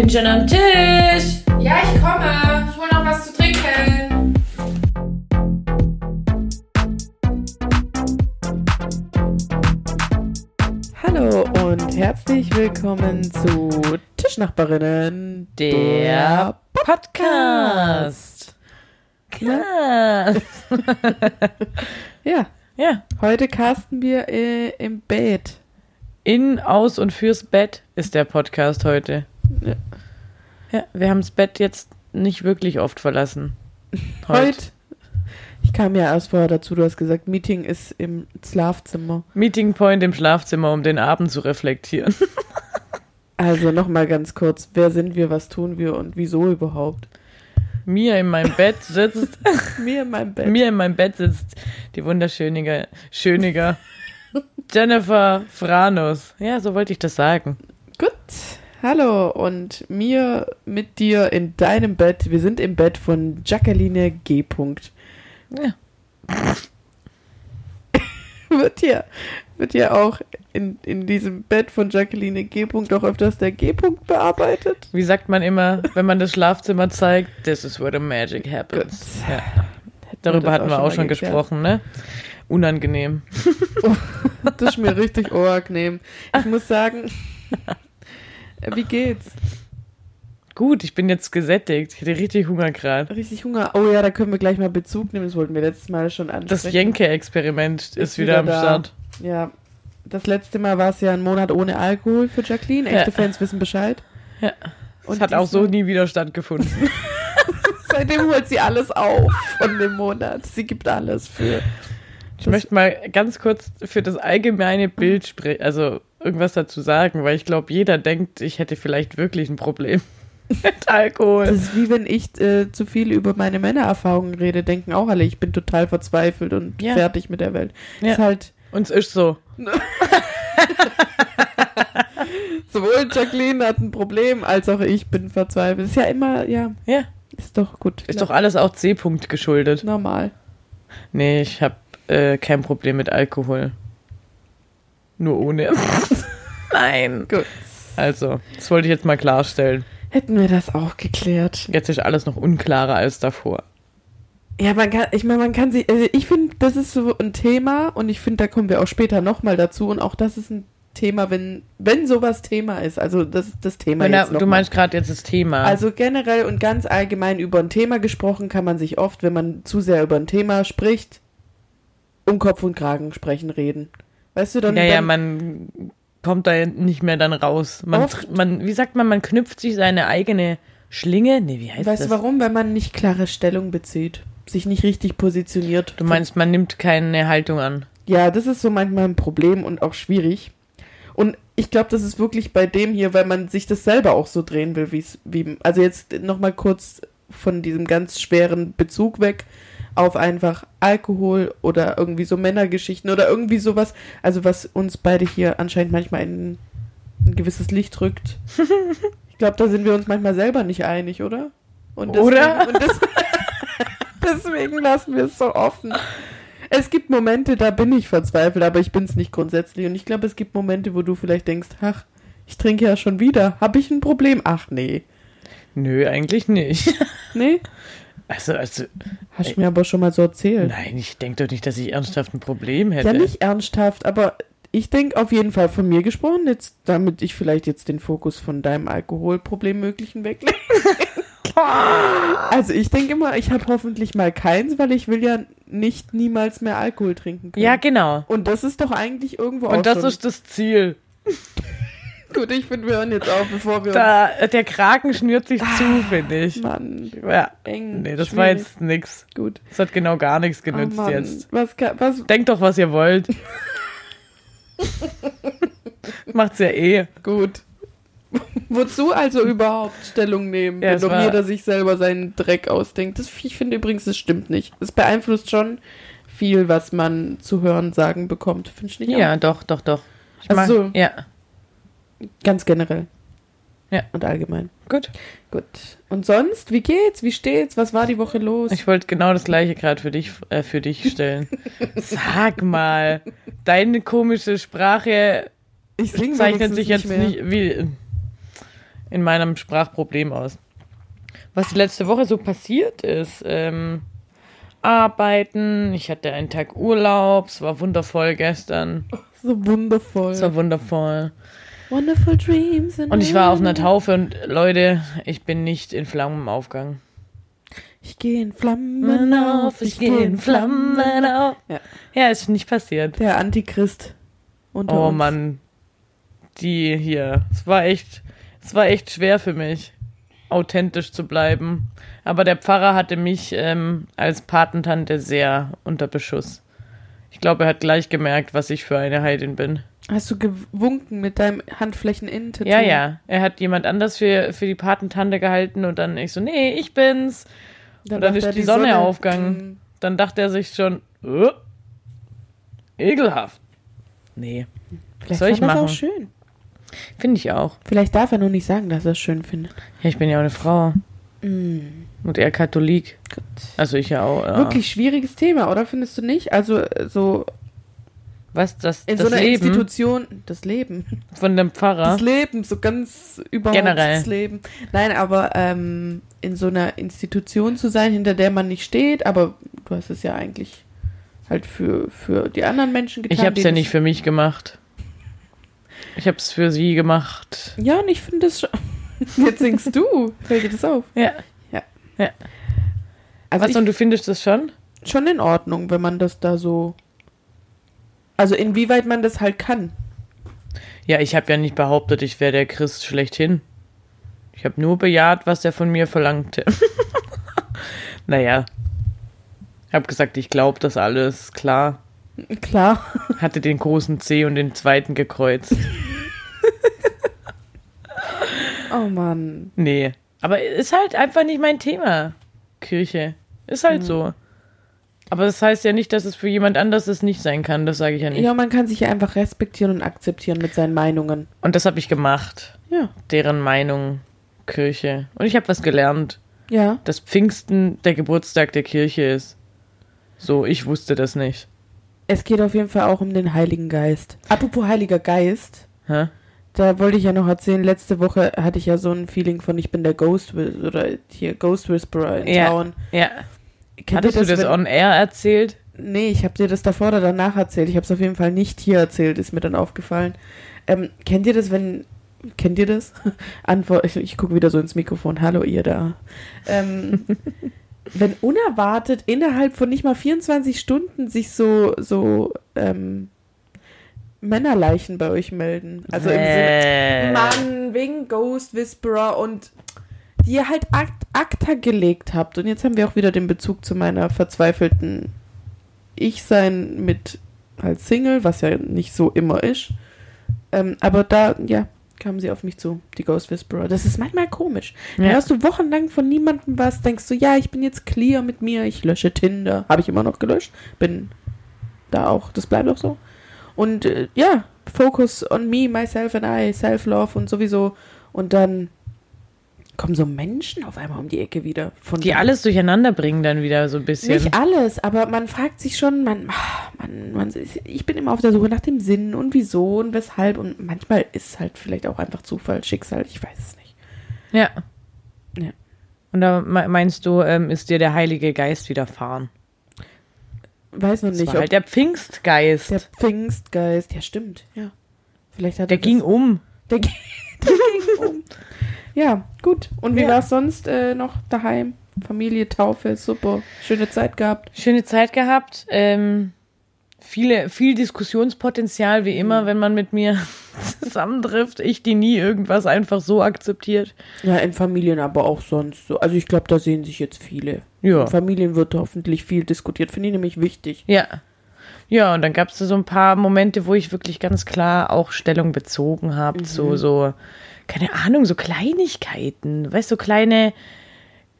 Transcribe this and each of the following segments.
bin schon am Tisch. Ja, ich komme. Ich hole noch was zu trinken. Hallo und herzlich willkommen zu Tischnachbarinnen, Der Podcast. Klar. Ja, Ja, heute casten wir äh, im Bett. in, aus und fürs Bett ist der Podcast heute. Ja. Ja, wir haben das Bett jetzt nicht wirklich oft verlassen. Heute. Ich kam ja erst vorher dazu, du hast gesagt, Meeting ist im Schlafzimmer. Meeting Point im Schlafzimmer, um den Abend zu reflektieren. Also nochmal ganz kurz, wer sind wir, was tun wir und wieso überhaupt? Mir in meinem Bett sitzt, Mir in meinem Bett. mir in meinem Bett sitzt die wunderschönige, schöniger Jennifer Franus. Ja, so wollte ich das sagen. Gut. Hallo und mir mit dir in deinem Bett. Wir sind im Bett von Jacqueline G. Ja. wird hier, wird hier auch in, in diesem Bett von Jacqueline G. Auch öfters der G. Bearbeitet? Wie sagt man immer, wenn man das Schlafzimmer zeigt? This is where the magic happens. Ja. Darüber hatten wir auch schon geklärt. gesprochen, ne? Unangenehm. Das ist mir richtig unangenehm. Ich muss sagen, wie geht's? Gut, ich bin jetzt gesättigt. Ich hätte richtig Hunger gerade. Richtig Hunger. Oh ja, da können wir gleich mal Bezug nehmen. Das wollten wir letztes Mal schon ansprechen. Das Jenke-Experiment ist, Ist wieder, wieder am da. Start. Ja. Das letzte Mal war es ja ein Monat ohne Alkohol für Jacqueline. Echte Ja. Fans wissen Bescheid. Ja. Und Es hat auch so nie wieder stattgefunden. Seitdem holt sie alles auf von dem Monat. Sie gibt alles für. Ich möchte mal ganz kurz für das allgemeine Bild sprechen, also irgendwas dazu sagen, weil ich glaube, jeder denkt, ich hätte vielleicht wirklich ein Problem mit Alkohol. Das ist wie wenn ich äh, zu viel über meine Männererfahrungen rede, denken auch alle, ich bin total verzweifelt und Ja. fertig mit der Welt. Ja. Ist halt Und es ist so. sowohl Jacqueline hat ein Problem, als auch ich bin verzweifelt. Ist ja immer, ja, Ja, ist doch gut. ist doch alles auch C-Punkt geschuldet. normal. Nee, ich habe äh, kein Problem mit Alkohol. Nur ohne. Nein. Gut. Also, das wollte ich jetzt mal klarstellen. Hätten wir das auch geklärt. Jetzt ist alles noch unklarer als davor. Ja, man kann, ich meine, man kann sich, also ich finde, das ist so ein Thema und ich finde, da kommen wir auch später nochmal dazu und auch das ist ein Thema, wenn, wenn sowas Thema ist, also das ist das Thema Wenn jetzt da, noch du meinst gerade jetzt das Thema. Also generell und ganz allgemein über ein Thema gesprochen kann man sich oft, wenn man zu sehr über ein Thema spricht, um Kopf und Kragen sprechen reden. Weißt du, dann, ja, ja, dann man kommt da nicht mehr dann raus. Man, Oft- man, wie sagt man, man knüpft sich seine eigene Schlinge. Nee, wie heißt weißt das? du warum? Weil man nicht klare Stellung bezieht, sich nicht richtig positioniert. Du meinst, man nimmt keine Haltung an. Ja, das ist so manchmal ein Problem und auch schwierig. Und ich glaube, das ist wirklich bei dem hier, weil man sich das selber auch so drehen will, wie, also jetzt nochmal kurz von diesem ganz schweren Bezug weg auf einfach Alkohol oder irgendwie so Männergeschichten oder irgendwie sowas, also was uns beide hier anscheinend manchmal in ein gewisses Licht rückt. Ich glaube, da sind wir uns manchmal selber nicht einig, oder? Und Oder? Und das, deswegen lassen wir es so offen. Es gibt Momente, da bin ich verzweifelt, aber ich bin es nicht grundsätzlich. Und ich glaube, es gibt Momente, wo du vielleicht denkst, ach, ich trinke ja schon wieder. Habe ich ein Problem? Ach nee. Nö, eigentlich nicht. Nee? Also, also Hast du mir aber schon mal so erzählt. nein, ich denke doch nicht, dass ich ernsthaft ein Problem hätte. Ja, nicht ernsthaft, aber ich denke auf jeden Fall von mir gesprochen, jetzt, damit ich vielleicht jetzt den Fokus von deinem Alkoholproblem möglichen weglege. also ich denke immer, ich habe hoffentlich mal keins, weil ich will ja nicht niemals mehr Alkohol trinken können. Ja, genau. Und das ist doch eigentlich irgendwo auch Und das schon ist das Ziel. Gut. Ich finde, wir hören jetzt auf, bevor wir Da, der Kragen schnürt sich zu, finde ich. Mann, Ja. eng. Nee, das war schwierig. jetzt nix. gut. Das hat genau gar nichts Oh genützt Mann, jetzt. Was, kann- was, Denkt doch, was ihr wollt. Macht's ja eh. Gut. Wozu also überhaupt Stellung nehmen, Ja, wenn doch war- jeder sich selber seinen Dreck ausdenkt? Das, ich finde übrigens, das stimmt nicht. Es beeinflusst schon viel, was man zu hören, sagen bekommt. Findest du nicht? Ja, doch, doch, doch. Ich Ach mag- so. Ja, auch? Ganz generell. Ja. Und allgemein. gut. Gut. Und sonst, wie geht's? Wie steht's? Was war die Woche los? Ich wollte genau das gleiche gerade für dich, äh, für dich stellen. Sag mal, deine komische Sprache Ich zeichnet sich jetzt mehr. nicht wie. in meinem Sprachproblem aus. Was die letzte Woche so passiert ist, ähm, arbeiten, ich hatte einen Tag Urlaub, es war wundervoll gestern, So wundervoll. es war wundervoll. Wonderful dreams. Und ich war auf einer Taufe und Leute, ich bin nicht in Flammen aufgegangen. Ich gehe in Flammen auf, ich gehe in Flammen auf. auf. Ja. Ja, ist nicht passiert. Der Antichrist. Unter Oh uns. Mann, die hier, es war echt, es war echt schwer für mich, authentisch zu bleiben. Aber der Pfarrer hatte mich ähm, als Patentante sehr unter Beschuss. Ich glaube, er hat gleich gemerkt, was ich für eine Heidin bin. Hast du gewunken mit deinem Handflächeninnentattoo? Ja, ja. Er hat jemand anders für, für die Patentante gehalten und dann ich so, nee, ich bin's. Und dann ist er, die Sonne aufgegangen. Mm, Dann dachte er sich schon, äh, ekelhaft. Nee, Vielleicht soll ich machen? auch schön. finde ich auch. Vielleicht darf er nur nicht sagen, dass er es schön findet. Ja, ich bin ja auch eine Frau. Mm. Und er Katholik. Gut. Also ich ja auch. Ja. Wirklich schwieriges Thema, oder findest du nicht? Also äh, so Was, das, in das so einer Leben Institution, das Leben, von dem Pfarrer? das Leben, so ganz überhaupt Generell. das Leben. Nein, aber ähm, in so einer Institution zu sein, hinter der man nicht steht, aber du hast es ja eigentlich halt für, für die anderen Menschen getan. Ich habe es ja nicht für mich gemacht. Ich habe es für sie gemacht. Ja, und ich finde das schon. Jetzt singst du. Fällt dir das auf? Ja. Also Was, und du findest das schon? schon in Ordnung, wenn man das da so. Also inwieweit man das halt kann. Ja, ich habe ja nicht behauptet, ich wäre der Christ schlechthin. Ich habe nur bejaht, was er von mir verlangte. naja. Ich habe gesagt, ich glaube das alles, klar. Klar. Hatte den großen C und den zweiten gekreuzt. Oh Mann. Nee. Aber ist halt einfach nicht mein Thema. Kirche. Ist halt so. Aber das heißt ja nicht, dass es für jemand anders es nicht sein kann. Das sage ich ja nicht. Ja, man kann sich ja einfach respektieren und akzeptieren mit seinen Meinungen. Und das habe ich gemacht. Ja. Deren Meinung, Kirche. Und ich habe was gelernt. Ja. Dass Pfingsten der Geburtstag der Kirche ist. So, ich wusste das nicht. Es geht auf jeden Fall auch um den Heiligen Geist. Apropos Heiliger Geist, Hä? Da wollte ich ja noch erzählen, letzte Woche hatte ich ja so ein Feeling von, ich bin der Ghost oder hier Ghost Whisperer in Ja. Town. Ja. Kennt Hattest du das wenn- on air erzählt? Nee, ich habe dir das davor oder danach erzählt. Ich habe es auf jeden Fall nicht hier erzählt, ist mir dann aufgefallen. Ähm, kennt ihr das, wenn. Kennt ihr das? Antwort, ich, ich gucke wieder so ins Mikrofon. Hallo, ihr da. Ähm, wenn unerwartet innerhalb von nicht mal 24 Stunden sich so, so ähm, Männerleichen bei euch melden. Also im Sinne. äh, Mann, wegen Ghost Whisperer und die ihr halt Akt, Akta gelegt habt. Und jetzt haben wir auch wieder den Bezug zu meiner verzweifelten Ich-Sein mit als Single, was ja nicht so immer ist. Ähm, aber da, ja, kamen sie auf mich zu, die Ghost Whisperer. Das ist manchmal komisch. Ja. hörst du wochenlang von niemandem was, denkst du, ja, ich bin jetzt clear mit mir, ich lösche Tinder. Habe ich immer noch gelöscht. Bin da auch, das bleibt auch so. Und äh, ja, Focus on me, myself and I, Self-Love und sowieso. Und dann kommen so Menschen auf einmal um die Ecke wieder. Von die alles durcheinander bringen dann wieder so ein bisschen. Nicht alles, aber man fragt sich schon, man, ah, man, man, ich bin immer auf der Suche nach dem Sinn und wieso und weshalb. Und manchmal ist halt vielleicht auch einfach Zufall, Schicksal, ich weiß es nicht. Ja. Ja. Und da me- meinst du, ähm, ist dir der Heilige Geist widerfahren? Weiß noch Das nicht, war ob halt der Pfingstgeist. der Der, Pfingstgeist, ja stimmt, ja. Vielleicht hat er ging das, um. Der, ging- der ging um. Ja, gut. Und wie Ja. war es sonst äh, noch daheim? Familie, Taufe, super. Schöne Zeit gehabt. Schöne Zeit gehabt. Ähm, viele, viel Diskussionspotenzial, wie Mhm. immer, wenn man mit mir zusammentrifft. Ich, die nie irgendwas einfach so akzeptiert. Ja, in Familien aber auch sonst so. Also ich glaube, da sehen sich jetzt viele. Ja. In Familien wird hoffentlich viel diskutiert. Finde ich nämlich wichtig. Ja. Ja, und dann gab es so ein paar Momente, wo ich wirklich ganz klar auch Stellung bezogen habe. So, so, keine Ahnung, so Kleinigkeiten. Weißt du, so kleine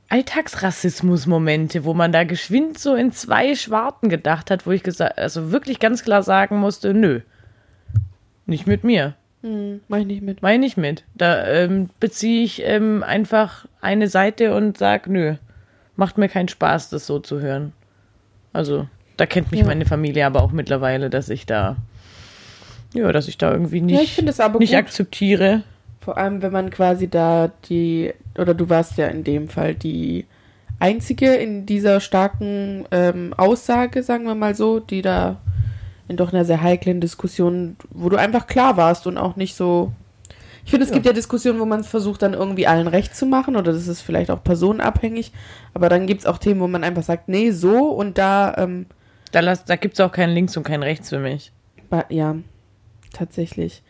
Alltagsrassismus-Momente, wo man da geschwind so in zwei Schwarten gedacht hat, wo ich gesagt, also wirklich ganz klar sagen musste, nö. Nicht mit mir. Hm, mach ich nicht mit. Meine ich mit. Da ähm, beziehe ich ähm, einfach eine Seite und sag, nö. Macht mir keinen Spaß, das so zu hören. Also, da kennt mich Ja. meine Familie aber auch mittlerweile, dass ich da, ja, dass ich da irgendwie ja, ich nicht, aber nicht gut. akzeptiere. Vor allem, wenn man quasi da die, oder du warst ja in dem Fall die einzige in dieser starken ähm, Aussage, sagen wir mal so, die da in doch einer sehr heiklen Diskussion, wo du einfach klar warst und auch nicht so. Ich finde, es Ja. gibt ja Diskussionen, wo man versucht, dann irgendwie allen recht zu machen, oder das ist vielleicht auch personenabhängig, aber dann gibt es auch Themen, wo man einfach sagt, nee, so und da, ähm, Da, da gibt es auch kein Links und kein Rechts für mich. ja, tatsächlich.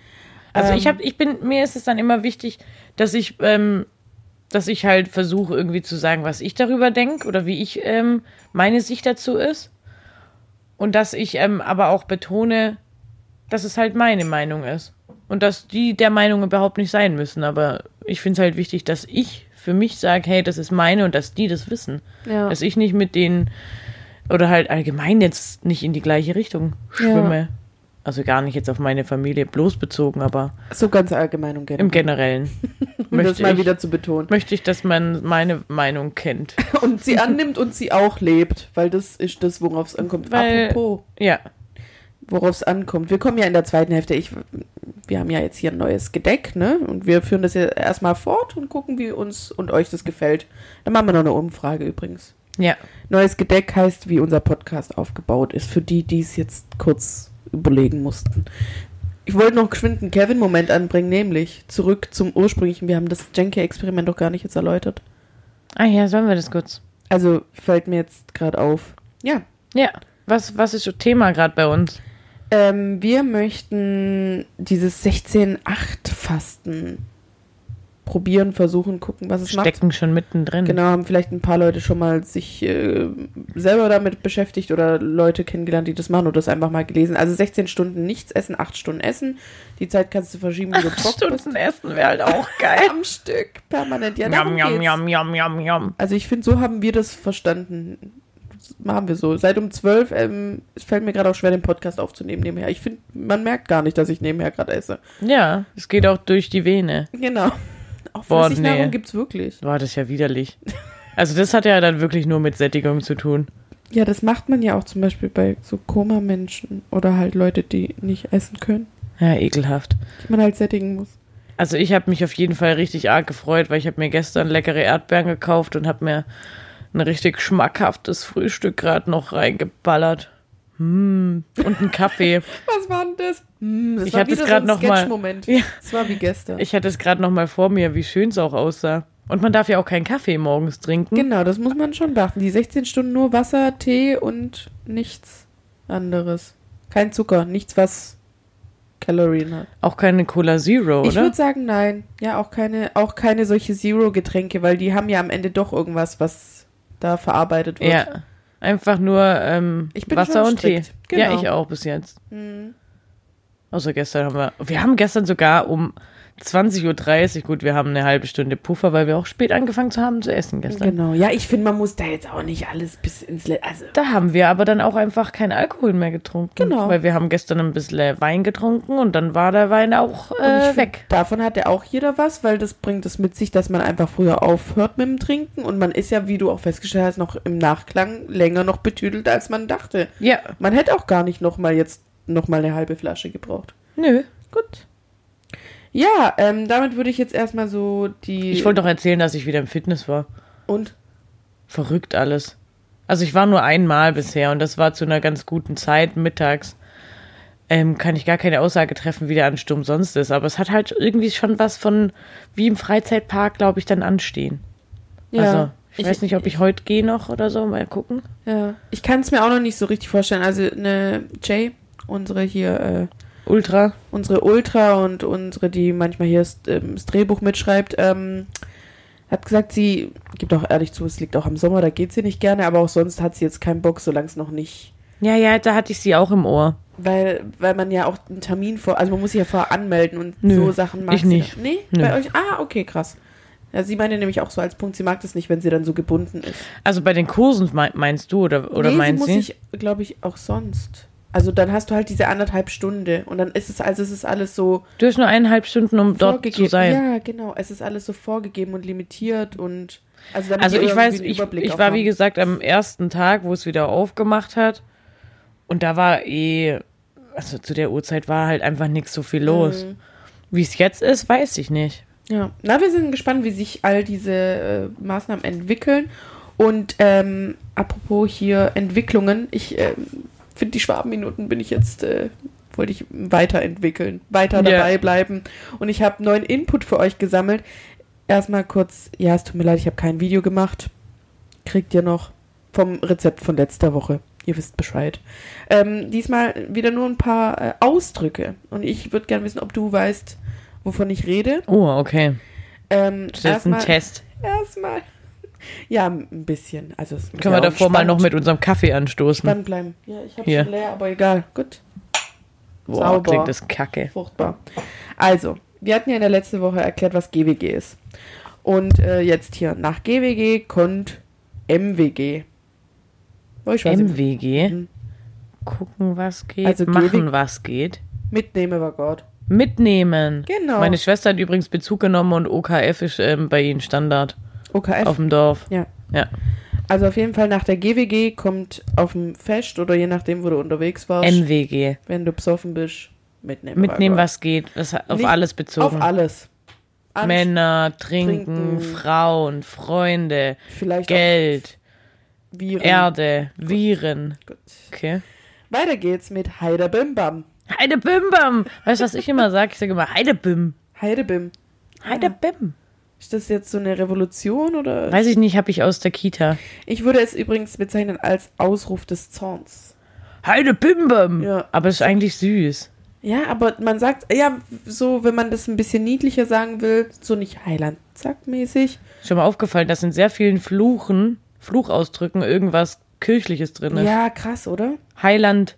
Also Ähm, ich habe, ich bin, mir ist es dann immer wichtig, dass ich, ähm, dass ich halt versuche irgendwie zu sagen, was ich darüber denke oder wie ich ähm, meine Sicht dazu ist. Und dass ich ähm, aber auch betone, dass es halt meine Meinung ist. Und dass die der Meinung überhaupt nicht sein müssen. Aber ich finde es halt wichtig, dass ich für mich sage, hey, das ist meine und dass die das wissen. Ja. Dass ich nicht mit denen oder halt allgemein jetzt nicht in die gleiche Richtung schwimme. Also gar nicht jetzt auf meine Familie bloß bezogen, aber So ganz allgemein und gerne. im Generellen um das möchte mal ich, wieder zu betonen. möchte ich, dass man meine Meinung kennt. Und sie annimmt und sie auch lebt, weil das ist das, worauf es ankommt. Weil- Apropos, Ja, worauf es ankommt. Wir kommen ja in der zweiten Hälfte. Ich, wir haben ja jetzt hier ein neues Gedeck, ne? Und wir führen das ja erstmal fort und gucken, wie uns und euch das gefällt. Dann machen wir noch eine Umfrage übrigens. ja. Neues Gedeck heißt, wie unser Podcast aufgebaut ist, für die, die es jetzt kurz überlegen mussten. Ich wollte noch geschwind einen Kevin-Moment anbringen, nämlich zurück zum ursprünglichen. Wir haben das Jenke-Experiment doch gar nicht jetzt erläutert. Ah ja, sollen wir das kurz? Also fällt mir jetzt gerade auf. Ja, Ja. Was, was ist so Thema gerade bei uns? ähm, wir möchten dieses 16-8-Fasten probieren, versuchen, gucken, was es macht. Stecken schon mittendrin. Genau, haben vielleicht ein paar Leute schon mal sich äh, selber damit beschäftigt oder Leute kennengelernt, die das machen oder das einfach mal gelesen. Also 16 Stunden nichts essen, 8 Stunden essen. Die Zeit kannst du verschieben, wie du Bock. Stunden essen wäre halt auch geil. Am Stück, permanent. Ja, darum yum, yum, yum, yum, yum. Also ich finde, so haben wir das verstanden. Das machen wir so. Seit um 12, ähm, es fällt mir gerade auch schwer, den Podcast aufzunehmen nebenher. Ich finde, man merkt gar nicht, dass ich nebenher gerade esse. Ja, es geht auch durch die Vene. Genau. Auch Flüssignahrung nee. gibt's wirklich. Boah, das ist ja widerlich. Also das hat ja dann wirklich nur mit Sättigung zu tun. Ja, das macht man ja auch zum Beispiel bei so Koma-Menschen oder halt Leute, die nicht essen können, Ja, ekelhaft. die man halt sättigen muss. Also ich habe mich auf jeden Fall richtig arg gefreut, weil ich habe mir gestern leckere Erdbeeren gekauft und habe mir ein richtig schmackhaftes Frühstück gerade noch reingeballert. Hm. Und einen Kaffee. Was war denn das? Hm, das Ich war hatte es grad so ein noch mal-. Ja. Das war wie gestern. Ich hatte es gerade noch mal vor mir, wie schön es auch aussah. Und man darf ja auch keinen Kaffee morgens trinken. Genau, das muss man schon beachten. Die 16 Stunden nur Wasser, Tee und nichts anderes. Kein Zucker, nichts, was Kalorien hat. Auch keine Cola Zero, Ich oder? würde sagen, nein. Ja, auch keine, auch keine solche Zero-Getränke, weil die haben ja am Ende doch irgendwas, was da verarbeitet wird. Ja. Einfach nur ähm, Ich Wasser und Tee. strikt. Ja, Genau. ich auch bis jetzt. Hm. Außer gestern haben wir. Wir haben gestern sogar um 20.30 Uhr, gut, wir haben eine halbe Stunde Puffer, weil wir auch spät angefangen zu haben zu essen gestern. Genau. Ja, ich finde, man muss da jetzt auch nicht alles bis ins Le Also, Da haben wir aber dann auch einfach keinen Alkohol mehr getrunken. Genau. Weil wir haben gestern ein bisschen Wein getrunken und dann war der Wein auch äh, find, weg. Davon hat ja auch jeder was, weil das bringt es mit sich, dass man einfach früher aufhört mit dem Trinken und man ist ja, wie du auch festgestellt hast, noch im Nachklang länger noch betüdelt, als man dachte. Ja, Man hätte auch gar nicht noch mal jetzt noch mal eine halbe Flasche gebraucht. nö. Gut. Ja, ähm, damit würde ich jetzt erstmal so die Ich wollte doch erzählen, dass ich wieder im Fitness war. und Verrückt alles. Also ich war nur einmal bisher und das war zu einer ganz guten Zeit mittags. Ähm, kann ich gar keine Aussage treffen, wie der Ansturm sonst ist. Aber es hat halt irgendwie schon was von wie im Freizeitpark, glaube ich, dann anstehen. ja, also ich, weiß nicht, ob ich heute gehe noch oder so. Mal gucken. ja, ich kann es mir auch noch nicht so richtig vorstellen. Also eine Jay, unsere hier äh, Ultra. unsere Ultra und unsere, die manchmal hier das, ähm, das Drehbuch mitschreibt, ähm, hat gesagt, sie gibt auch ehrlich zu, es liegt auch am Sommer, da geht sie nicht gerne, aber auch sonst hat sie jetzt keinen Bock, solange es noch nicht. Ja, ja, da hatte ich sie auch im Ohr. Weil, weil man ja auch einen Termin vor, also man muss sich ja vorher anmelden und Nö, so Sachen mag ich sie nicht. Dann. Nee, Nö. bei euch. Ah, okay, krass. Ja, sie meinte nämlich auch so als Punkt, sie mag das nicht, wenn sie dann so gebunden ist. Also bei den Kursen mei- meinst du oder, oder nee, meinst sie du? muss ich, glaube ich, auch sonst. Also dann hast du halt diese anderthalb Stunde und dann ist es, also es ist alles so Du hast nur eineinhalb Stunden, um dort zu sein. Ja, genau. Es ist alles so vorgegeben und limitiert und also, Also ich weiß, ich, Überblick ich war wie gesagt am ersten Tag, wo es wieder aufgemacht hat. Und da war eh, also zu der Uhrzeit war halt einfach nichts so viel los. Mhm. Wie es jetzt ist, weiß ich nicht. Ja, na, wir sind gespannt, wie sich all diese äh, Maßnahmen entwickeln. Und ähm, apropos hier Entwicklungen, ich ähm, finde die Schwabenminuten bin ich jetzt, äh, wollte ich weiterentwickeln, weiter dabei bleiben. Und ich habe neuen Input für euch gesammelt. Erstmal kurz, ja, es tut mir leid, ich habe kein Video gemacht. Kriegt ihr noch vom Rezept von letzter Woche. Ihr wisst Bescheid. Ähm, diesmal wieder nur ein paar äh, Ausdrücke. Und ich würde gerne wissen, ob du weißt, wovon ich rede. Oh, okay. Ähm, Das ist ein Test. Erstmal. Ja, ein bisschen. Also Können wir davor mal noch mit unserem Kaffee anstoßen? spannend bleiben. Ja, ich habe schon leer, aber egal. Gut. Boah, sauber. klingt das kacke. Furchtbar. Also, wir hatten ja in der letzten Woche erklärt, was GWG ist. Und äh, jetzt hier, nach GWG kommt MWG. Oh. MWG. Mhm. Gucken, was geht. Also machen, GW was geht. Mitnehmen wir Gott. Mitnehmen. Genau. Meine Schwester hat übrigens Bezug genommen und OKF ist ähm, bei ihnen Standard OKF. auf dem Dorf. Ja. Ja. Also auf jeden Fall nach der GWG kommt auf dem Fest oder je nachdem, wo du unterwegs warst, MWG. wenn du besoffen bist, mitnehmen. Mitnehmen, was geht. Das auf Nicht alles bezogen. Auf alles. An- Männer, trinken, Trinken. Frauen, Freunde, Vielleicht Geld, Viren. Erde, Viren. Gut. Okay. Weiter geht's mit Heidebimbam. Heidebimbam. Weißt du, was ich immer sage? Ich sage immer Heidebim. Heidebim. Heidebim. Ist das jetzt so eine Revolution oder? Weiß ich nicht, habe ich aus der Kita. Ich würde es übrigens bezeichnen als Ausruf des Zorns. Heidebimbam. Ja. Aber es ist eigentlich süß. Ja, aber man sagt, ja, so, wenn man das ein bisschen niedlicher sagen will, so nicht Heiland, zack, mäßig. Schon mal aufgefallen, dass in sehr vielen Fluchen, Fluchausdrücken irgendwas Kirchliches drin ist. Ja, krass, oder? Heiland,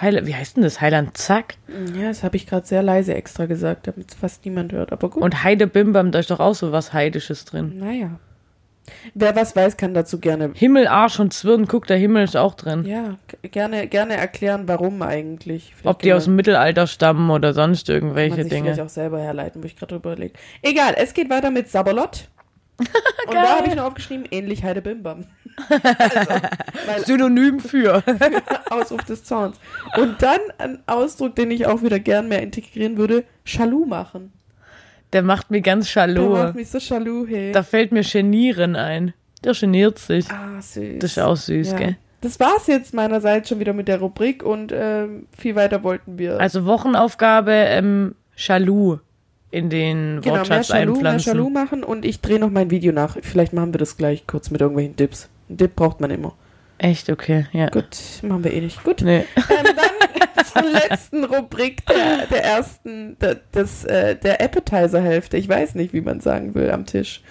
Heiland, wie heißt denn das? Heiland Zack? Ja, das habe ich gerade sehr leise extra gesagt, damit es fast niemand hört, aber gut. Und Heidebimbam, da ist doch auch so was Heidisches drin. naja. Wer was weiß, kann dazu gerne, Himmel, Arsch und Zwirn, guck, der Himmel ist auch drin. ja, gerne, gerne erklären, warum eigentlich. Vielleicht Ob die kann aus dem Mittelalter stammen oder sonst man irgendwelche sich vielleicht Dinge. auch selber herleiten, wo ich gerade drüber überlege. Egal, es geht weiter mit Sabalot. Und da habe ich noch aufgeschrieben, ähnlich Heidebimbam. also, weil Synonym für. Ausruf des Zorns. Und dann ein Ausdruck, den ich auch wieder gern mehr integrieren würde, Schalu machen. Der macht mir ganz Der schalou. macht mich so Schalu, hey. Da fällt mir Genieren ein. Der geniert sich. ah, süß. Das ist auch süß, Ja. gell? Das war's jetzt meinerseits schon wieder mit der Rubrik und ähm, viel weiter wollten wir. Also Wochenaufgabe, ähm, Jaloux in den genau, mehr Wortschatz mehr einpflanzen. Schalu machen und ich drehe noch mein Video nach. Vielleicht machen wir das gleich kurz mit irgendwelchen Dips. Ein Dip braucht man immer. Echt, okay, ja. Gut, machen wir eh nicht. Gut. Nee. Ähm, dann zur letzten Rubrik der, der ersten, der, des, äh, der Appetizer-Hälfte. Ich weiß nicht, wie man sagen will am Tisch.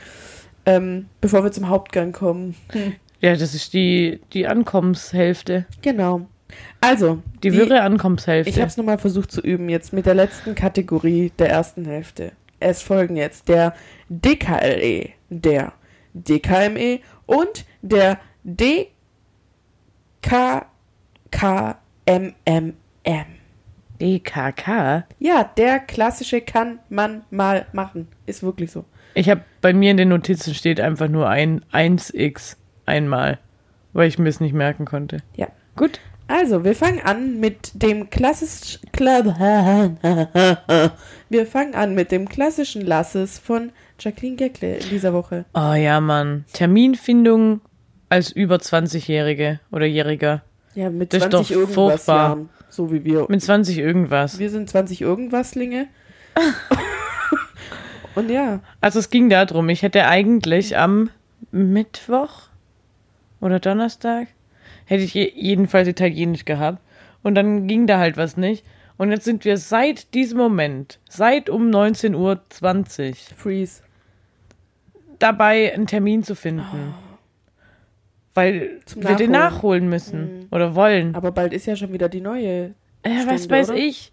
Ähm, bevor wir zum Hauptgang kommen. Hm. Ja, das ist die, die Ankommenshälfte. Genau. Also, Die wie- wirre ich Ankommenshälfte. habe es nochmal versucht zu üben, jetzt mit der letzten Kategorie der ersten Hälfte. Es folgen jetzt der DKLE, der DKME und der DKKMMM. DKK. Ja, der klassische kann man mal machen. Ist wirklich so. Ich habe bei mir in den Notizen steht einfach nur ein 1x einmal, weil ich mir es nicht merken konnte. Ja. Gut. Also, wir fangen an mit dem klassisch Club. Wir fangen an mit dem klassischen Lasses von Jacqueline Geckle in dieser Woche. Oh ja, Mann. Terminfindung als über 20-Jährige oder Jähriger. Ja, mit Das ist 20 doch irgendwas furchtbar. Jahren. So wie wir. Mit 20 irgendwas. Wir sind 20 irgendwaslinge. Und ja, Also es ging darum, ich hätte eigentlich am Mittwoch oder Donnerstag hätte ich je- jedenfalls Italienisch gehabt und dann ging da halt was nicht und jetzt sind wir seit diesem Moment, seit um 19.20 Uhr Freeze. dabei einen Termin zu finden. Weil Zum wir den Nachholen. nachholen müssen oder wollen. Aber bald ist ja schon wieder die neue. Ja, was Stunde, weiß oder? ich.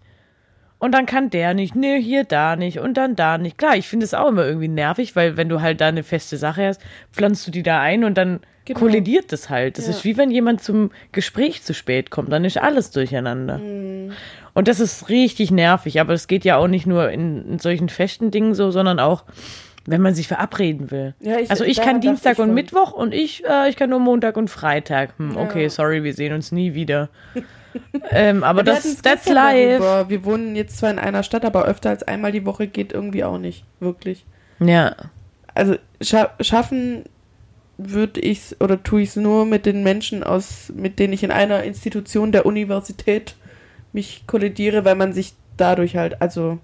Und dann kann der nicht, ne, hier, da nicht und dann da nicht. Klar, ich finde es auch immer irgendwie nervig, weil wenn du halt da eine feste Sache hast, pflanzt du die da ein und dann Genau. kollidiert das halt. Das Ja. ist wie wenn jemand zum Gespräch zu spät kommt, dann ist alles durcheinander. Mhm. Und das ist richtig nervig, aber es geht ja auch nicht nur in, in solchen festen Dingen so, sondern auch wenn man sich verabreden will. Ja, ich- also ich kann Dienstag ich und. Mittwoch und ich, äh, ich kann nur Montag und Freitag. Hm, Ja. okay, sorry, wir sehen uns nie wieder. ähm, aber Wir das, that's life. darüber. Wir wohnen jetzt zwar in einer Stadt, aber öfter als einmal die Woche geht irgendwie auch nicht. Wirklich. Ja. Also scha schaffen würde ich's oder tue ich's nur mit den Menschen aus, mit denen ich in einer Institution der Universität mich kollidiere, weil man sich dadurch halt also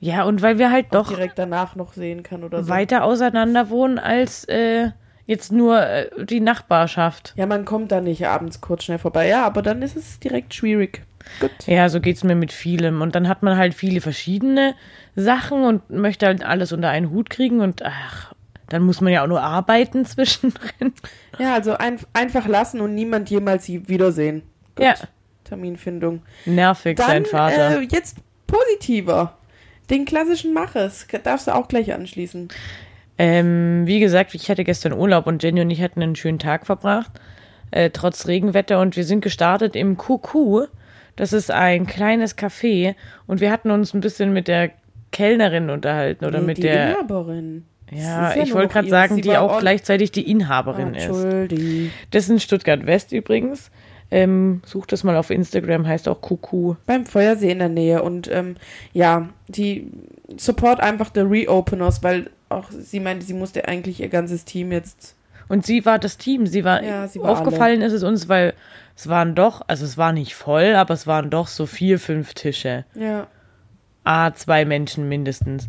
Ja, und weil wir halt doch direkt danach noch sehen kann oder so. weiter auseinander wohnen als äh, jetzt nur äh, die Nachbarschaft. Ja, man kommt da nicht abends kurz schnell vorbei. Ja, aber dann ist es direkt schwierig. Gut. Ja, so geht's mir mit vielem. Und dann hat man halt viele verschiedene Sachen und möchte halt alles unter einen Hut kriegen und ach, dann muss man ja auch nur arbeiten zwischendrin. Ja, also ein, einfach lassen und niemand jemals sie wiedersehen. Gut. Ja. Terminfindung. Nervig, sein Dann Vater. äh, jetzt positiver. Den klassischen Maches darfst du auch gleich anschließen. Ähm, wie gesagt, ich hatte gestern Urlaub und Jenny und ich hatten einen schönen Tag verbracht, äh, trotz Regenwetter und wir sind gestartet im Kuku. Das ist ein kleines Café und wir hatten uns ein bisschen mit der Kellnerin unterhalten oder Nee, mit die der. Inhaberin. Ja, ist ich wollte gerade sagen, die auch gleichzeitig die Inhaberin ist. Entschuldigung. Das ist in Stuttgart West übrigens. Ähm, sucht das mal auf Instagram, heißt auch Kuku. Beim Feuersee in der Nähe. Und ähm, ja, die support einfach the Reopeners, weil auch sie meinte, sie musste eigentlich ihr ganzes Team jetzt. Und sie war das Team. Sie war, Ja, sie war aufgefallen ist es uns, weil es waren doch, also es war nicht voll, aber es waren doch so vier, fünf Tische. Ja. Ah, zwei Menschen mindestens.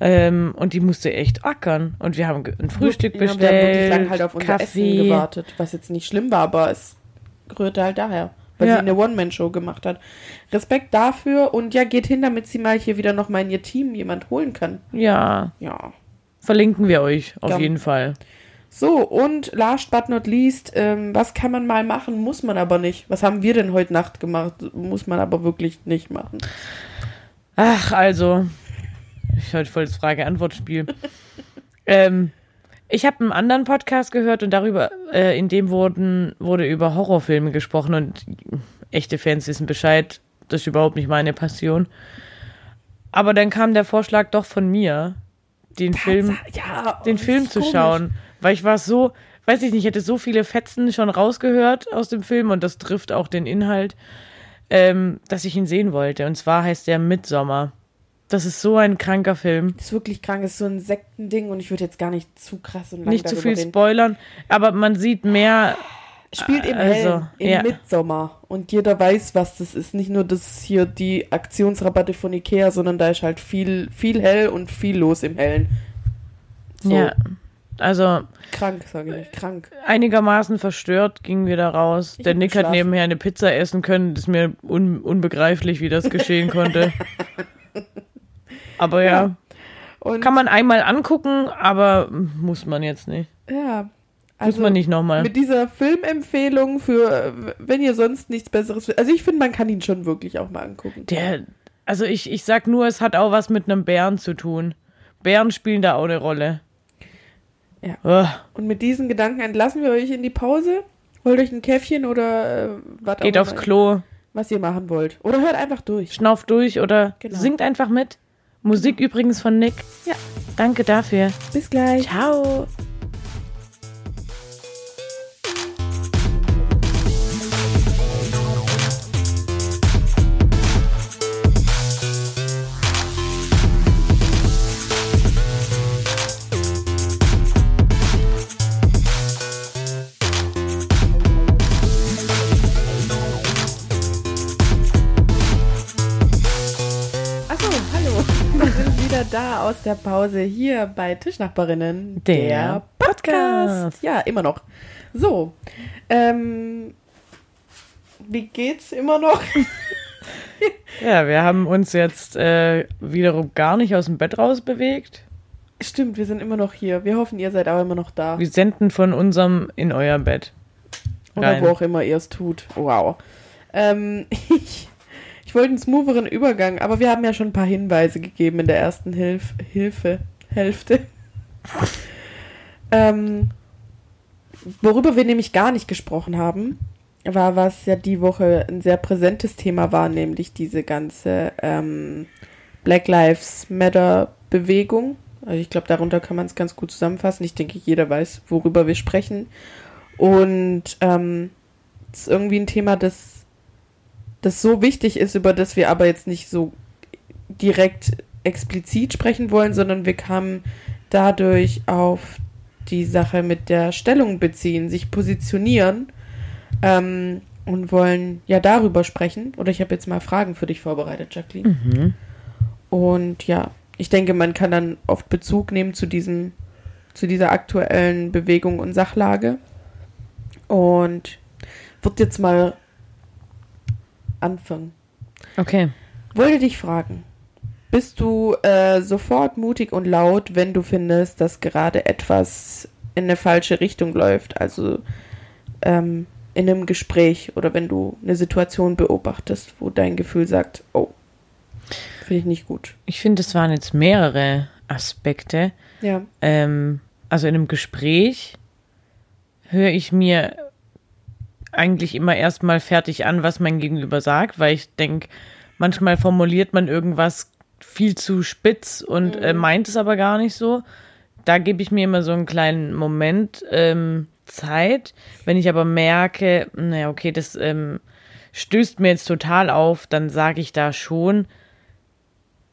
Ähm, und die musste echt ackern. Und wir haben ein Frühstück ja, Wir haben bestellt, wirklich lange halt auf unser Kaffee. Essen gewartet, was jetzt nicht schlimm war, aber es rührte halt daher. Weil Ja. sie eine One-Man-Show gemacht hat. Respekt dafür und ja, geht hin, damit sie mal hier wieder noch mal in ihr Team jemand holen kann. Ja, Ja. verlinken wir euch auf Ja. jeden Fall. So, und last but not least, ähm, was kann man mal machen, muss man aber nicht. Was haben wir denn heute Nacht gemacht? Muss man aber wirklich nicht machen. Ach, also, ich heute voll das Frage-Antwort-Spiel. ähm, ich habe einen anderen Podcast gehört und darüber, äh, in dem wurden, wurde über Horrorfilme gesprochen und echte Fans wissen Bescheid. Das ist überhaupt nicht meine Passion. Aber dann kam der Vorschlag doch von mir, den Film, Ja, den Film zu komisch. schauen. Weil ich war so, weiß ich nicht, ich hätte so viele Fetzen schon rausgehört aus dem Film und das trifft auch den Inhalt, ähm, dass ich ihn sehen wollte. Und zwar heißt der Midsommer. Das ist so ein kranker Film. Ist wirklich krank, ist so ein Sektending und ich würde jetzt gar nicht zu krass und lang Nicht zu viel reden. spoilern, aber man sieht mehr. Spielt im Also, Hellen, im ja. Mitsommer. Und jeder weiß, was das ist. Nicht nur das hier die Aktionsrabatte von Ikea, sondern da ist halt viel, viel hell und viel los im Hellen. So, Ja. Also krank, sage ich. Krank. einigermaßen verstört gingen wir da raus. Ich Der Nick hat nebenher eine Pizza essen können. Das ist mir un unbegreiflich, wie das geschehen konnte. Aber ja, Und kann man einmal angucken, aber muss man jetzt nicht. ja, Muss also man nicht nochmal. mit dieser Filmempfehlung für, wenn ihr sonst nichts Besseres. Also ich finde, man kann ihn schon wirklich auch mal angucken. Der, also ich, ich sag nur, es hat auch was mit einem Bären zu tun. Bären spielen da auch eine Rolle. Ja. Ugh. Und mit diesen Gedanken entlassen wir euch in die Pause. Holt euch ein Käffchen oder äh, was Geht auch aufs Klo, was ihr machen wollt. Oder hört einfach durch. schnauft durch oder Genau. singt einfach mit. Musik übrigens von Nick. Ja. Danke dafür. Bis gleich. Ciao. Der Pause hier bei Tischnachbarinnen. Der Podcast. Ja, immer noch. So, ähm, wie geht's immer noch? Ja, wir haben uns jetzt äh, wiederum gar nicht aus dem Bett rausbewegt. Stimmt, wir sind immer noch hier. Wir hoffen, ihr seid auch immer noch da. Wir senden von unserem in euer Bett. Oder rein. wo auch immer ihr es tut. Wow. Ähm, ich, ich wollte einen smootheren Übergang, aber wir haben ja schon ein paar Hinweise gegeben in der ersten Hilf Hilfe, Hälfte. ähm, worüber wir nämlich gar nicht gesprochen haben, war, was ja die Woche ein sehr präsentes Thema war, nämlich diese ganze ähm, Black Lives Matter Bewegung, Also ich glaube, darunter kann man es ganz gut zusammenfassen. Ich denke, jeder weiß, worüber wir sprechen. Und ähm, es ist irgendwie ein Thema, das, das so wichtig ist, über das wir aber jetzt nicht so direkt explizit sprechen wollen, sondern wir kamen dadurch auf die Sache mit der Stellung beziehen, sich positionieren ähm, und wollen ja darüber sprechen. Oder ich habe jetzt mal Fragen für dich vorbereitet, Jacqueline. Mhm. Und ja, ich denke, man kann dann oft Bezug nehmen zu diesem, zu dieser aktuellen Bewegung und Sachlage. Und wird jetzt mal anfangen. Okay. Wollte dich fragen, bist du äh, sofort mutig und laut, wenn du findest, dass gerade etwas in eine falsche Richtung läuft? Also ähm, in einem Gespräch oder wenn du eine Situation beobachtest, wo dein Gefühl sagt, oh, finde ich nicht gut. Ich finde, es waren jetzt mehrere Aspekte. Ja. Ähm, also in einem Gespräch höre ich mir eigentlich immer erstmal fertig an, was mein Gegenüber sagt, weil ich denke, manchmal formuliert man irgendwas viel zu spitz und äh, meint es aber gar nicht so. Da gebe ich mir immer so einen kleinen Moment ähm, Zeit. Wenn ich aber merke, naja, okay, das ähm, stößt mir jetzt total auf, dann sage ich da schon,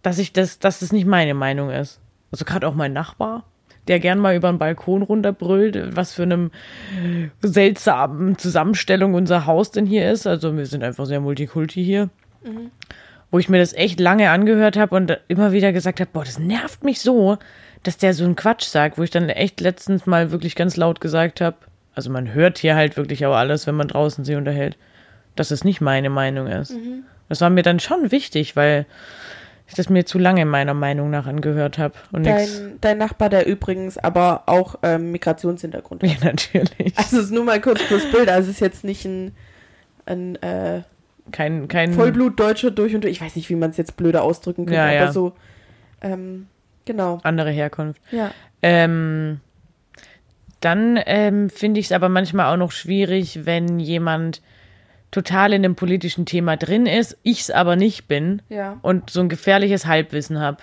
dass ich das, dass das nicht meine Meinung ist. Also gerade auch mein Nachbar, der gern mal über den Balkon runterbrüllt, was für eine seltsamen Zusammenstellung unser Haus denn hier ist. Also wir sind einfach sehr multikulti hier. Wo ich mir das echt lange angehört habe und immer wieder gesagt habe, boah, das nervt mich so, dass der so einen Quatsch sagt, wo ich dann echt letztens mal wirklich ganz laut gesagt habe, also man hört hier halt wirklich auch alles, wenn man draußen sich unterhält, dass es nicht meine Meinung ist. Das war mir dann schon wichtig, weil ich das mir zu lange meiner Meinung nach angehört habe und. Dein, dein Nachbar, der übrigens aber auch ähm, Migrationshintergrund hat. Ja, natürlich. Also es ist nur mal kurz fürs Bild. Also es ist jetzt nicht ein, ein äh, Kein, kein Vollblutdeutscher durch und durch. Ich weiß nicht, wie man es jetzt blöder ausdrücken könnte, Ja, aber ja. so. Ähm, genau. andere Herkunft. Ja. Ähm, dann ähm, finde ich es aber manchmal auch noch schwierig, wenn jemand total in dem politischen Thema drin ist, ich es aber nicht bin Ja. und so ein gefährliches Halbwissen habe.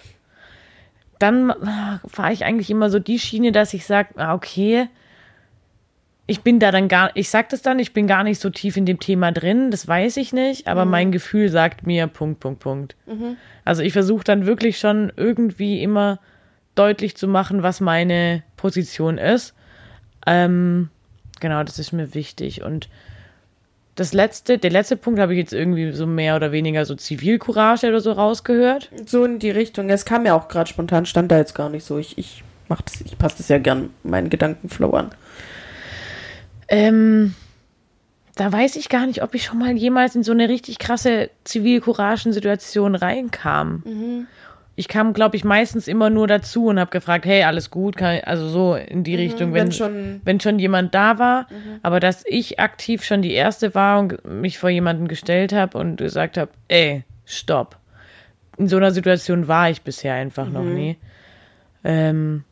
Dann ah, fahre ich eigentlich immer so die Schiene, dass ich sage, ah, okay, ich bin da dann gar, ich sag das dann, ich bin gar nicht so tief in dem Thema drin, das weiß ich nicht, aber mein Gefühl sagt mir Punkt, Punkt, Punkt. Also ich versuche dann wirklich schon irgendwie immer deutlich zu machen, was meine Position ist. Ähm, genau, das ist mir wichtig. Und das letzte, der letzte Punkt habe ich jetzt irgendwie so mehr oder weniger so Zivilcourage oder so rausgehört. So in die Richtung. Es kam ja auch gerade spontan, stand da jetzt gar nicht so. Ich, ich mach das, ich passe das ja gern meinen Gedankenflow an. Ähm, da weiß ich gar nicht, ob ich schon mal jemals in so eine richtig krasse Zivilcouragen-Situation reinkam. Ich kam, glaube ich, meistens immer nur dazu und habe gefragt, hey, alles gut, also so in die Richtung, wenn, wenn schon- wenn schon jemand da war, aber dass ich aktiv schon die erste war und mich vor jemanden gestellt habe und gesagt habe, ey, stopp. In so einer Situation war ich bisher einfach noch nie. Ähm,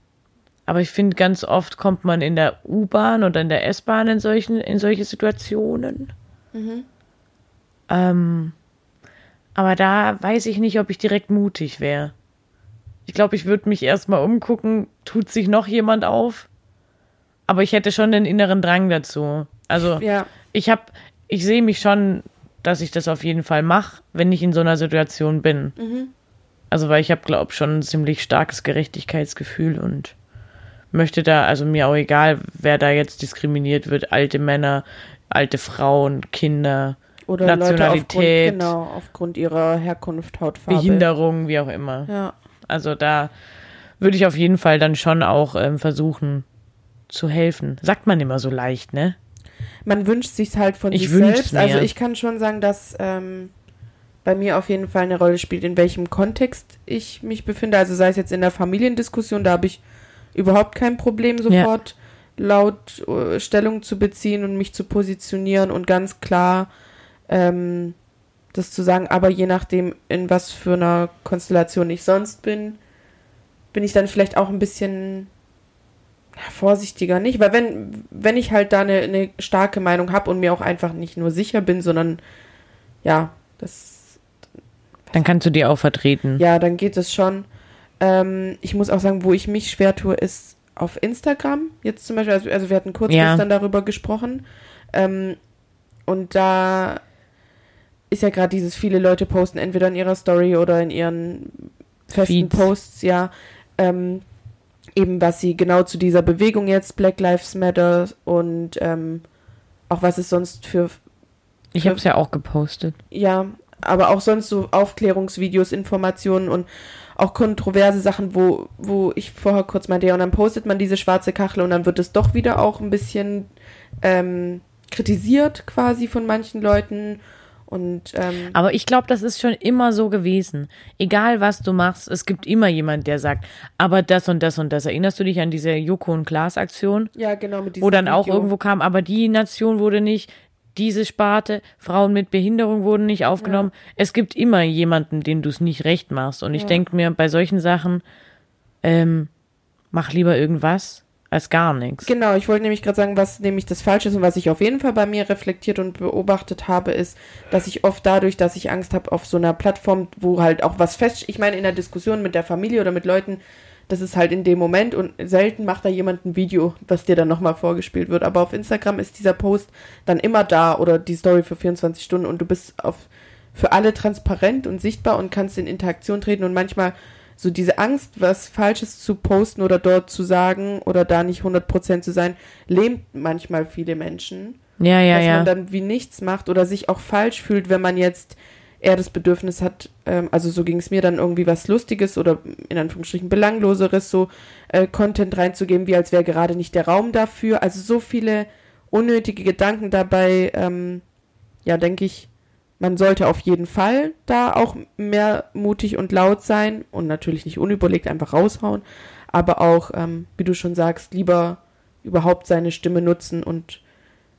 aber ich finde, ganz oft kommt man in der U-Bahn oder in der S-Bahn in, solchen, in solche Situationen. Ähm, aber da weiß ich nicht, ob ich direkt mutig wäre. Ich glaube, ich würde mich erstmal umgucken, tut sich noch jemand auf? Aber ich hätte schon den inneren Drang dazu. Also Ja. ich habe, ich sehe mich schon, dass ich das auf jeden Fall mache, wenn ich in so einer Situation bin. Also weil ich habe, glaube schon ein ziemlich starkes Gerechtigkeitsgefühl und möchte da, also mir auch egal, wer da jetzt diskriminiert wird, alte Männer, alte Frauen, Kinder, Oder Leute aufgrund, Nationalität, genau, aufgrund ihrer Herkunft, Hautfarbe. Behinderung, wie auch immer. Ja. Also da würde ich auf jeden Fall dann schon auch ähm, versuchen zu helfen. Sagt man immer so leicht, ne? Man wünscht sich's halt von Ich sich selbst. Also mir. ich kann schon sagen, dass ähm, bei mir auf jeden Fall eine Rolle spielt, in welchem Kontext ich mich befinde. Also sei es jetzt in der Familiendiskussion, da habe ich überhaupt kein Problem, sofort laut äh, Stellung zu beziehen und mich zu positionieren und ganz klar ähm, das zu sagen. Aber je nachdem, in was für einer Konstellation ich sonst bin, bin ich dann vielleicht auch ein bisschen vorsichtiger nicht, weil wenn, wenn ich halt da eine, eine starke Meinung habe und mir auch einfach nicht nur sicher bin, sondern ja, das, Dann kannst du die auch vertreten. ja, dann geht es schon. Ähm, ich muss auch sagen, wo ich mich schwer tue, ist auf Instagram. Jetzt zum Beispiel, also, also wir hatten kurz Ja. gestern darüber gesprochen. Ähm, und da ist ja gerade dieses, viele Leute posten entweder in ihrer Story oder in ihren festen Feeds. Posts, ja, ähm, eben was sie genau zu dieser Bewegung jetzt, Black Lives Matter und ähm, auch was es sonst für Ich habe es ja auch gepostet. ja, aber auch sonst so Aufklärungsvideos, Informationen und auch kontroverse Sachen, wo, wo ich vorher kurz meinte, ja, und dann postet man diese schwarze Kachel und dann wird es doch wieder auch ein bisschen ähm, kritisiert quasi von manchen Leuten. Und ähm, Aber ich glaube, das ist schon immer so gewesen. Egal was du machst, es gibt immer jemand, der sagt, aber das und das und das. Erinnerst du dich an diese Joko und Klaas Aktion? ja, genau, mit Wo dann auch Video. irgendwo kam, aber die Nation wurde nicht, diese Sparte, Frauen mit Behinderung wurden nicht aufgenommen. Es gibt immer jemanden, dem du es nicht recht machst. Und ich Ja. denke mir, bei solchen Sachen, ähm, mach lieber irgendwas als gar nichts. Genau, ich wollte nämlich gerade sagen, was nämlich das Falsche ist und was ich auf jeden Fall bei mir reflektiert und beobachtet habe, ist, dass ich oft dadurch, dass ich Angst habe auf so einer Plattform, wo halt auch was fest, ich meine in der Diskussion mit der Familie oder mit Leuten, das ist halt in dem Moment und selten macht da jemand ein Video, was dir dann nochmal vorgespielt wird. Aber auf Instagram ist dieser Post dann immer da oder die Story für 24 Stunden und du bist auf für alle transparent und sichtbar und kannst in Interaktion treten und manchmal so diese Angst, was Falsches zu posten oder dort zu sagen oder da nicht 100% zu sein, lähmt manchmal viele Menschen, Ja, ja, dass ja. man dann wie nichts macht oder sich auch falsch fühlt, wenn man jetzt eher das Bedürfnis hat, ähm, also so ging es mir dann irgendwie was Lustiges oder in Anführungsstrichen Belangloseres, so äh, Content reinzugeben, wie als wäre gerade nicht der Raum dafür. Also so viele unnötige Gedanken dabei, ähm, ja, denke ich, man sollte auf jeden Fall da auch mehr mutig und laut sein und natürlich nicht unüberlegt einfach raushauen, aber auch, ähm, wie du schon sagst, lieber überhaupt seine Stimme nutzen und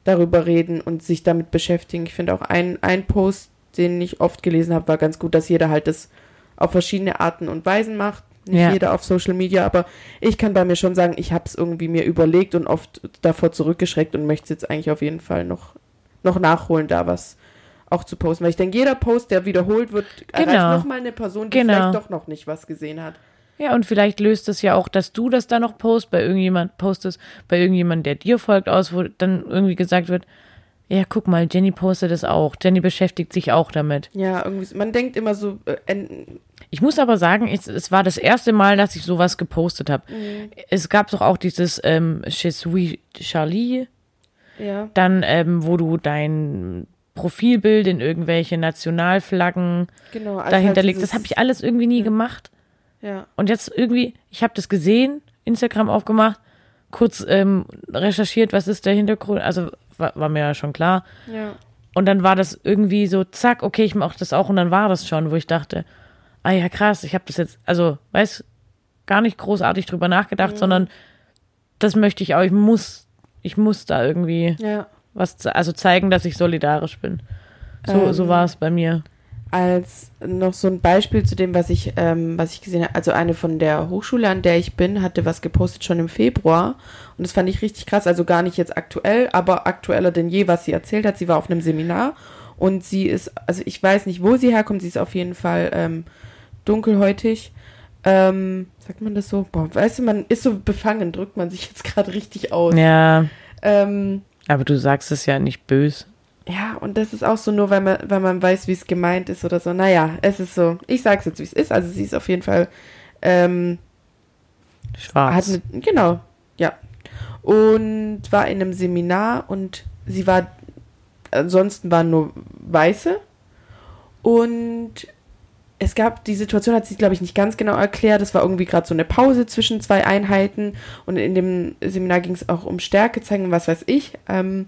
darüber reden und sich damit beschäftigen. Ich finde auch ein, ein Post, den ich oft gelesen habe, war ganz gut, dass jeder halt das auf verschiedene Arten und Weisen macht. Nicht Ja. jeder auf Social Media, aber ich kann bei mir schon sagen, ich habe es irgendwie mir überlegt und oft davor zurückgeschreckt und möchte es jetzt eigentlich auf jeden Fall noch, noch nachholen, da was auch zu posten. Weil ich denke, jeder Post, der wiederholt wird, Genau. erreicht nochmal eine Person, die Genau. vielleicht doch noch nicht was gesehen hat. Ja, und vielleicht löst es ja auch, dass du das da noch post, bei irgendjemand postest, bei irgendjemand, der dir folgt, aus, wo dann irgendwie gesagt wird, ja, guck mal, Jenny postet das auch. Jenny beschäftigt sich auch damit. Ja, irgendwie, man denkt immer so, äh, Ich muss aber sagen, es, es war das erste Mal, dass ich sowas gepostet habe. Es gab doch auch dieses ähm, Je suis Charlie, ja, dann, ähm, wo du dein Profilbild in irgendwelche Nationalflaggen genau. also dahinter halt legst. Das habe ich alles irgendwie nie gemacht. Ja, Und jetzt irgendwie, ich habe das gesehen, Instagram aufgemacht, kurz ähm, recherchiert, was ist der Hintergrund. Also war, war mir ja schon klar. ja. Und dann war das irgendwie so, zack, okay, ich mache das auch. Und dann war das schon, wo ich dachte, ah ja, krass, ich habe das jetzt, also, weiß, gar nicht großartig drüber nachgedacht, sondern das möchte ich auch. Ich muss, ich muss da irgendwie Ja, was, also zeigen, dass ich solidarisch bin. So, Ähm, so war es bei mir. als noch so ein Beispiel zu dem, was ich, ähm, was ich gesehen habe. Also eine von der Hochschule, an der ich bin, hatte was gepostet schon im Februar. Und das fand ich richtig krass. Also gar nicht jetzt aktuell, aber aktueller denn je, was sie erzählt hat. Sie war auf einem Seminar und sie ist, also ich weiß nicht, wo sie herkommt. Sie ist auf jeden Fall ähm, dunkelhäutig. Ähm, sagt man das so? Boah, weißt du, man ist so befangen, drückt man sich jetzt gerade richtig aus. Ja, Ähm, aber du sagst es ja nicht böse. Ja, und das ist auch so nur, weil man, weil man weiß, wie es gemeint ist oder so. Naja, es ist so. Ich sag's jetzt, wie es ist. Also sie ist auf jeden Fall, ähm, Schwarz. eine, genau, ja. Und war in einem Seminar und sie war, ansonsten waren nur Weiße. Und es gab, die Situation hat sie, glaube ich, nicht ganz genau erklärt. Es war irgendwie gerade so eine Pause zwischen zwei Einheiten. Und in dem Seminar ging es auch um Stärke zeigen, und was weiß ich. Ähm,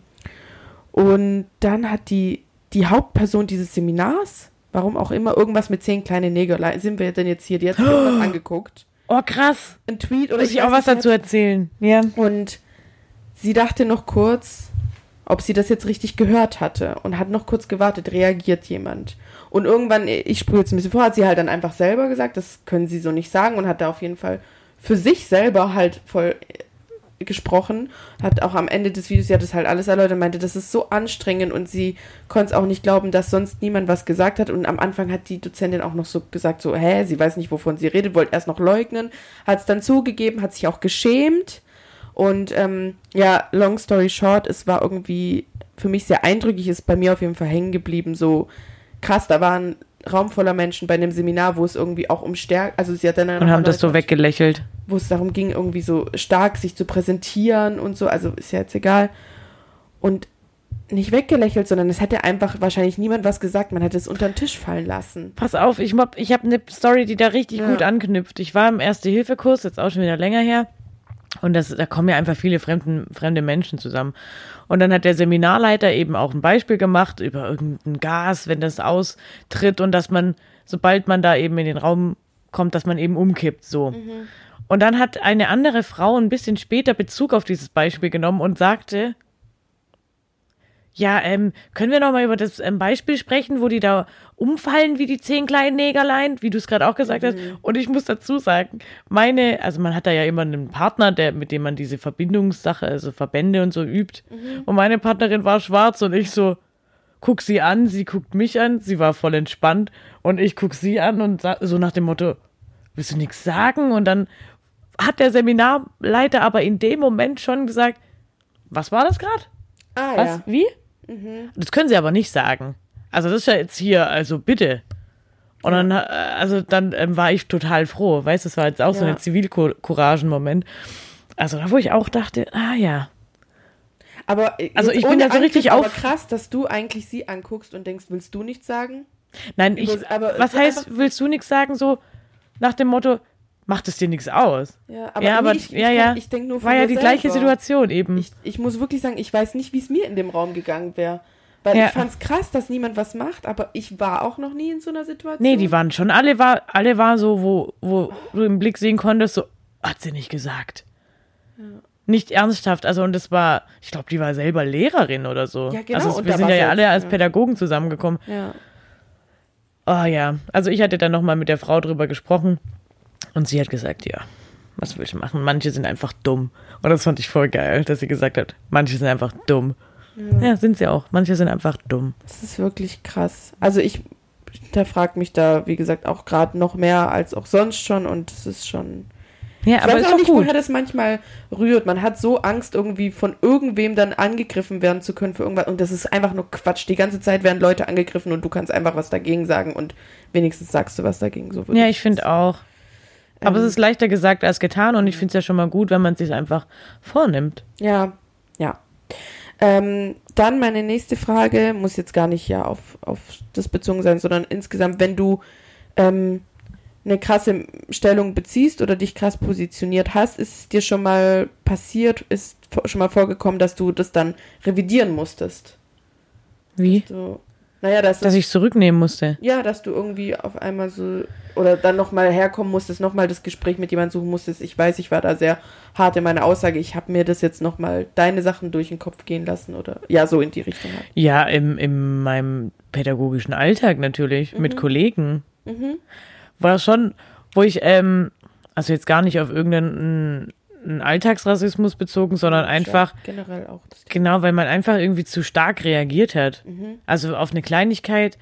und dann hat die, die Hauptperson dieses Seminars, warum auch immer, irgendwas mit zehn kleine Neger, sind wir denn jetzt hier, die hat sich irgendwas angeguckt. oh, krass. Ein Tweet oder Muss ich auch was dazu erzählen. Ja. und sie dachte noch kurz, ob sie das jetzt richtig gehört hatte und hat noch kurz gewartet, reagiert jemand. Und irgendwann, ich spule jetzt ein bisschen vor, hat sie halt dann einfach selber gesagt, das können sie so nicht sagen und hat da auf jeden Fall für sich selber halt voll gesprochen, hat auch am Ende des Videos, sie hat das halt alles erläutert, meinte, das ist so anstrengend und sie konnte es auch nicht glauben, dass sonst niemand was gesagt hat. Und am Anfang hat die Dozentin auch noch so gesagt, so, hä, sie weiß nicht, wovon sie redet, wollte erst noch leugnen, hat es dann zugegeben, hat sich auch geschämt. Und ähm, ja, long story short, es war irgendwie für mich sehr eindrücklich, ist bei mir auf jeden Fall hängen geblieben, so krass, da waren Raum voller Menschen bei einem Seminar, wo es irgendwie auch um Stärke, also sie hat dann Und haben das so weggelächelt. wo es darum ging, irgendwie so stark sich zu präsentieren und so, also ist ja jetzt egal. Und nicht weggelächelt, sondern es hätte einfach wahrscheinlich niemand was gesagt, man hätte es unter den Tisch fallen lassen. Pass auf, ich, hab- ich habe eine Story, die da richtig Ja. gut anknüpft. Ich war im Erste-Hilfe-Kurs, jetzt auch schon wieder länger her. Und das, da kommen ja einfach viele fremden, fremde Menschen zusammen. Und dann hat der Seminarleiter eben auch ein Beispiel gemacht über irgendein Gas, wenn das austritt und dass man, sobald man da eben in den Raum kommt, dass man eben umkippt, so. Und dann hat eine andere Frau ein bisschen später Bezug auf dieses Beispiel genommen und sagte, ja, ähm, können wir noch mal über das ähm, Beispiel sprechen, wo die da umfallen wie die zehn kleinen Negerlein, wie du es gerade auch gesagt hast. Und ich muss dazu sagen, meine, also man hat da ja immer einen Partner, der, mit dem man diese Verbindungssache, also Verbände und so übt. Und meine Partnerin war schwarz und ich so, guck sie an, sie guckt mich an, sie war voll entspannt und ich guck sie an und so nach dem Motto, willst du nichts sagen? Und dann hat der Seminarleiter aber in dem Moment schon gesagt, was war das gerade? Ah Was? Wie? Das können sie aber nicht sagen. Also das ist ja jetzt hier, also bitte. Und dann, äh, also dann ähm, war ich total froh. Weißt du, das war jetzt auch so Ja. ein Zivilcouragen-Moment. Also da, wo ich auch dachte, ah ja. Aber Also ich bin da so richtig auf- krass, dass du eigentlich sie anguckst und denkst, willst du nichts sagen? Nein, ich, Über- aber was heißt, willst du nichts sagen, so nach dem Motto, macht es dir nichts aus? Ja, aber, ja, nee, aber ich, ich, ja, kann- ja. ich denke nur von war ja die gleiche selber. Situation eben. Ich, ich muss wirklich sagen, ich weiß nicht, wie es mir in dem Raum gegangen wäre. Weil Ja. ich fand es krass, dass niemand was macht, aber ich war auch noch nie in so einer Situation. nee, die waren schon, alle war, alle war so, wo, wo du im Blick sehen konntest, so, hat sie nicht gesagt. Nicht ernsthaft, also und das war, ich glaube, die war selber Lehrerin oder so. Ja, genau, Also und wir sind ja jetzt, alle als ja. Pädagogen zusammengekommen. Ja. Oh ja, also ich hatte dann nochmal mit der Frau drüber gesprochen und sie hat gesagt, ja, was will ich machen? Manche sind einfach dumm. Und das fand ich voll geil, dass sie gesagt hat, manche sind einfach dumm. Ja, sind sie auch. Manche sind einfach dumm. Das ist wirklich krass. Also ich hinterfrag mich da, wie gesagt, auch gerade noch mehr als auch sonst schon und es ist schon. Ja, Ich aber weiß ist auch nicht, gut. woher das manchmal rührt. Man hat so Angst, irgendwie von irgendwem dann angegriffen werden zu können für irgendwas. Und das ist einfach nur Quatsch. Die ganze Zeit werden Leute angegriffen und du kannst einfach was dagegen sagen und wenigstens sagst du was dagegen. So Ja, ich finde auch. Aber Ähm, es ist leichter gesagt als getan und ich finde es ja schon mal gut, wenn man es sich einfach vornimmt. Ja, ja. Ähm, dann meine nächste Frage, muss jetzt gar nicht ja auf, auf das bezogen sein, sondern insgesamt, wenn du ähm, eine krasse Stellung beziehst oder dich krass positioniert hast, ist es dir schon mal passiert, ist schon mal vorgekommen, dass du das dann revidieren musstest? Wie? So, naja, dass, Dass es, ich zurücknehmen musste. ja, dass du irgendwie auf einmal so oder dann nochmal herkommen musstest, nochmal das Gespräch mit jemandem suchen musstest. Ich weiß, ich war da sehr hart in meiner Aussage. Ich habe mir das jetzt nochmal deine Sachen durch den Kopf gehen lassen oder ja, so in die Richtung halt. Ja, im, in meinem pädagogischen Alltag natürlich, mit Kollegen. War schon, wo ich, ähm, also jetzt gar nicht auf irgendeinen einen Alltagsrassismus bezogen, sondern einfach, Ja, generell auch. Genau, weil man einfach irgendwie zu stark reagiert hat. Also auf eine Kleinigkeit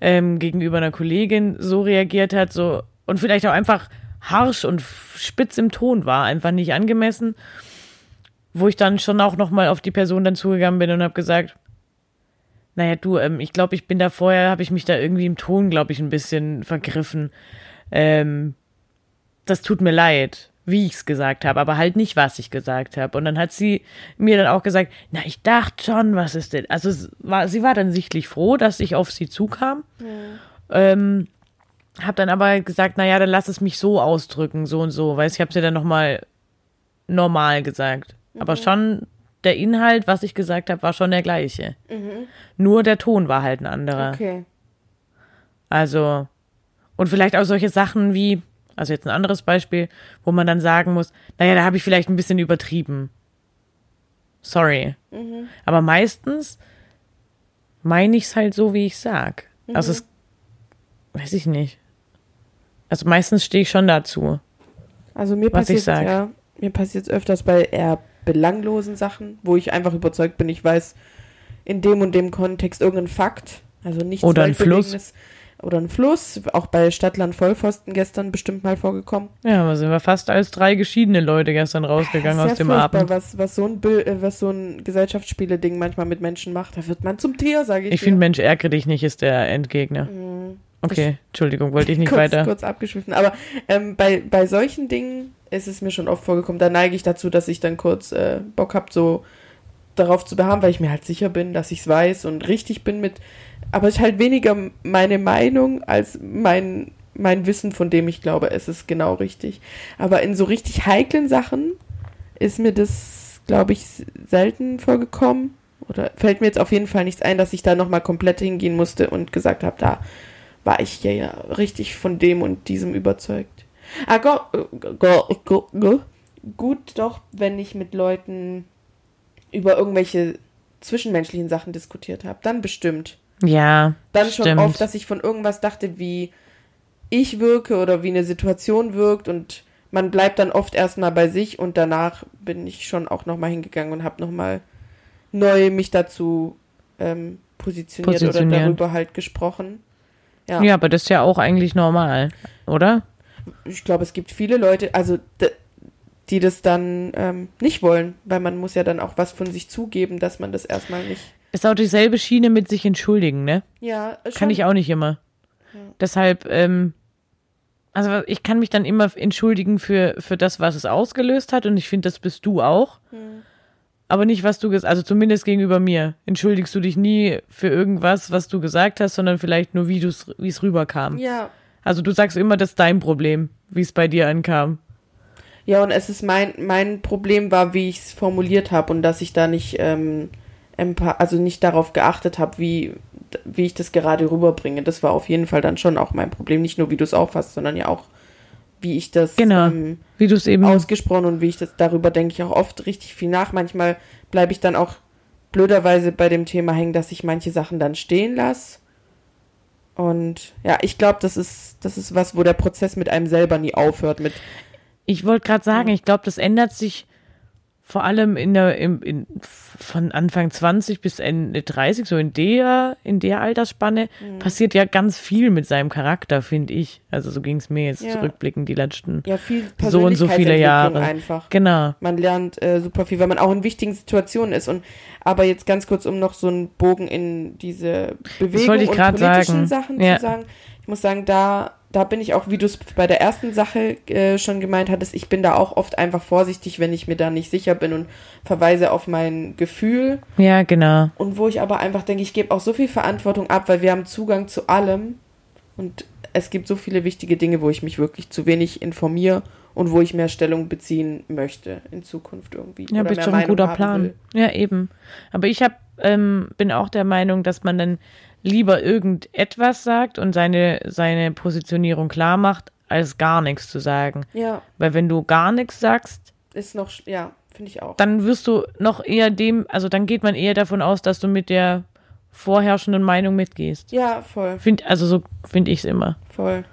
ähm, gegenüber einer Kollegin so reagiert hat, so und vielleicht auch einfach harsch und spitz im Ton war, einfach nicht angemessen, wo ich dann schon auch nochmal auf die Person dann zugegangen bin und habe gesagt, naja, du, ähm, ich glaube, ich bin da vorher, habe ich mich da irgendwie im Ton, glaube ich, ein bisschen vergriffen. Ähm, das tut mir leid, wie ich es gesagt habe, aber halt nicht, was ich gesagt habe. Und dann hat sie mir dann auch gesagt, na, ich dachte schon, was ist denn? Also war, sie war dann sichtlich froh, dass ich auf sie zukam. Ähm, hab dann aber gesagt, na ja, dann lass es mich so ausdrücken, so und so, weil ich habe sie dann nochmal normal gesagt. Aber schon der Inhalt, was ich gesagt habe, war schon der gleiche. Nur der Ton war halt ein anderer. Okay. Also, und vielleicht auch solche Sachen wie, also jetzt ein anderes Beispiel, wo man dann sagen muss, naja, da habe ich vielleicht ein bisschen übertrieben. Sorry. Aber meistens meine ich es halt so, wie ich sag. Also es, weiß ich nicht. Also meistens stehe ich schon dazu. Also mir passiert ja, mir passiert öfters bei eher belanglosen Sachen, wo ich einfach überzeugt bin, ich weiß in dem und dem Kontext irgendein Fakt, also nichts Oder ein Fluss. Oder ein Fluss, auch bei Stadtland Vollpfosten gestern bestimmt mal vorgekommen. Ja, da sind wir fast als drei geschiedene Leute gestern rausgegangen Das aus ja dem Abend. Was, was so ein Bild, äh, was so ein Gesellschaftsspiele-Ding manchmal mit Menschen macht, da wird man zum Tier, sage ich. Ich finde, Mensch, ärgere dich nicht, ist der Endgegner. Mhm. Okay, Entschuldigung, wollte ich nicht kurz, weiter. kurz abgeschwiffen. Aber ähm, bei, bei solchen Dingen ist es mir schon oft vorgekommen, da neige ich dazu, dass ich dann kurz äh, Bock habe, so darauf zu beharren, weil ich mir halt sicher bin, dass ich es weiß und richtig bin mit. Aber es ist halt weniger meine Meinung als mein, mein Wissen, von dem ich glaube, es ist genau richtig. Aber in so richtig heiklen Sachen ist mir das, glaube ich, selten vorgekommen. Oder fällt mir jetzt auf jeden Fall nichts ein, dass ich da nochmal komplett hingehen musste und gesagt habe, da war ich ja, richtig von dem und diesem überzeugt. Ah, go, go, go, go. Gut doch, wenn ich mit Leuten über irgendwelche zwischenmenschlichen Sachen diskutiert habe. Dann bestimmt. Ja, Dann schon stimmt. oft, dass ich von irgendwas dachte, wie ich wirke oder wie eine Situation wirkt und man bleibt dann oft erstmal bei sich und danach bin ich schon auch nochmal hingegangen und habe nochmal neu mich dazu ähm, positioniert, Positioniert. oder darüber halt gesprochen. Ja, ja, aber das ist ja auch eigentlich normal, oder? ich glaube, es gibt viele Leute, also die das dann ähm, nicht wollen, weil man muss ja dann auch was von sich zugeben, dass man das erstmal nicht. Ist auch dieselbe Schiene mit sich entschuldigen, ne? Ja, Kann ich auch nicht immer. Deshalb, ähm, also ich kann mich dann immer entschuldigen für, für das, was es ausgelöst hat und ich finde, das bist du auch. Aber nicht, was du gesagt also zumindest gegenüber mir. Entschuldigst du dich nie für irgendwas, was du gesagt hast, sondern vielleicht nur, wie es rüberkam. Ja, Also du sagst immer, das ist dein Problem, wie es bei dir ankam. Ja, und es ist mein, mein Problem war, wie ich es formuliert habe und dass ich da nicht, ähm, also nicht darauf geachtet habe, wie, wie ich das gerade rüberbringe. Das war auf jeden Fall dann schon auch mein Problem. Nicht nur, wie du es auffasst, sondern ja auch, wie ich das Genau. ähm, Wie du es eben. ausgesprochen und wie ich das, darüber denke ich auch oft richtig viel nach. Manchmal bleibe ich dann auch blöderweise bei dem Thema hängen, dass ich manche Sachen dann stehen lasse. Und ja, ich glaube, das ist, das ist was, wo der Prozess mit einem selber nie aufhört. Mit Ich wollte gerade sagen, ich glaube, das ändert sich vor allem in der, im, in, von Anfang 20 bis Ende 30, so in der, in der Altersspanne, Mhm. passiert ja ganz viel mit seinem Charakter, finde ich. Also so ging es mir jetzt Ja. zurückblickend die letzten. ja viel So und so viele Jahre. einfach. Genau. Man lernt äh, super viel, weil man auch in wichtigen Situationen ist. Und aber jetzt ganz kurz, um noch so einen Bogen in diese Bewegung und politischen sagen. Sachen Ja. zu sagen. Ich muss sagen, da, da bin ich auch, wie du es bei der ersten Sache äh, schon gemeint hattest, ich bin da auch oft einfach vorsichtig, wenn ich mir da nicht sicher bin und verweise auf mein Gefühl. Ja, genau. Und wo ich aber einfach denke, ich gebe auch so viel Verantwortung ab, weil wir haben Zugang zu allem. Und es gibt so viele wichtige Dinge, wo ich mich wirklich zu wenig informiere und wo ich mehr Stellung beziehen möchte in Zukunft irgendwie. Ja, bist schon ein guter Plan. will. Ja, eben. Aber ich hab, ähm, bin auch der Meinung, dass man dann lieber irgendetwas sagt und seine, seine Positionierung klar macht, als gar nichts zu sagen. Ja, Weil wenn du gar nichts sagst, ist noch, ja, finde ich auch. dann wirst du noch eher dem, also dann geht man eher davon aus, dass du mit der vorherrschenden Meinung mitgehst. Ja, voll, Find, also so finde ich es immer. voll.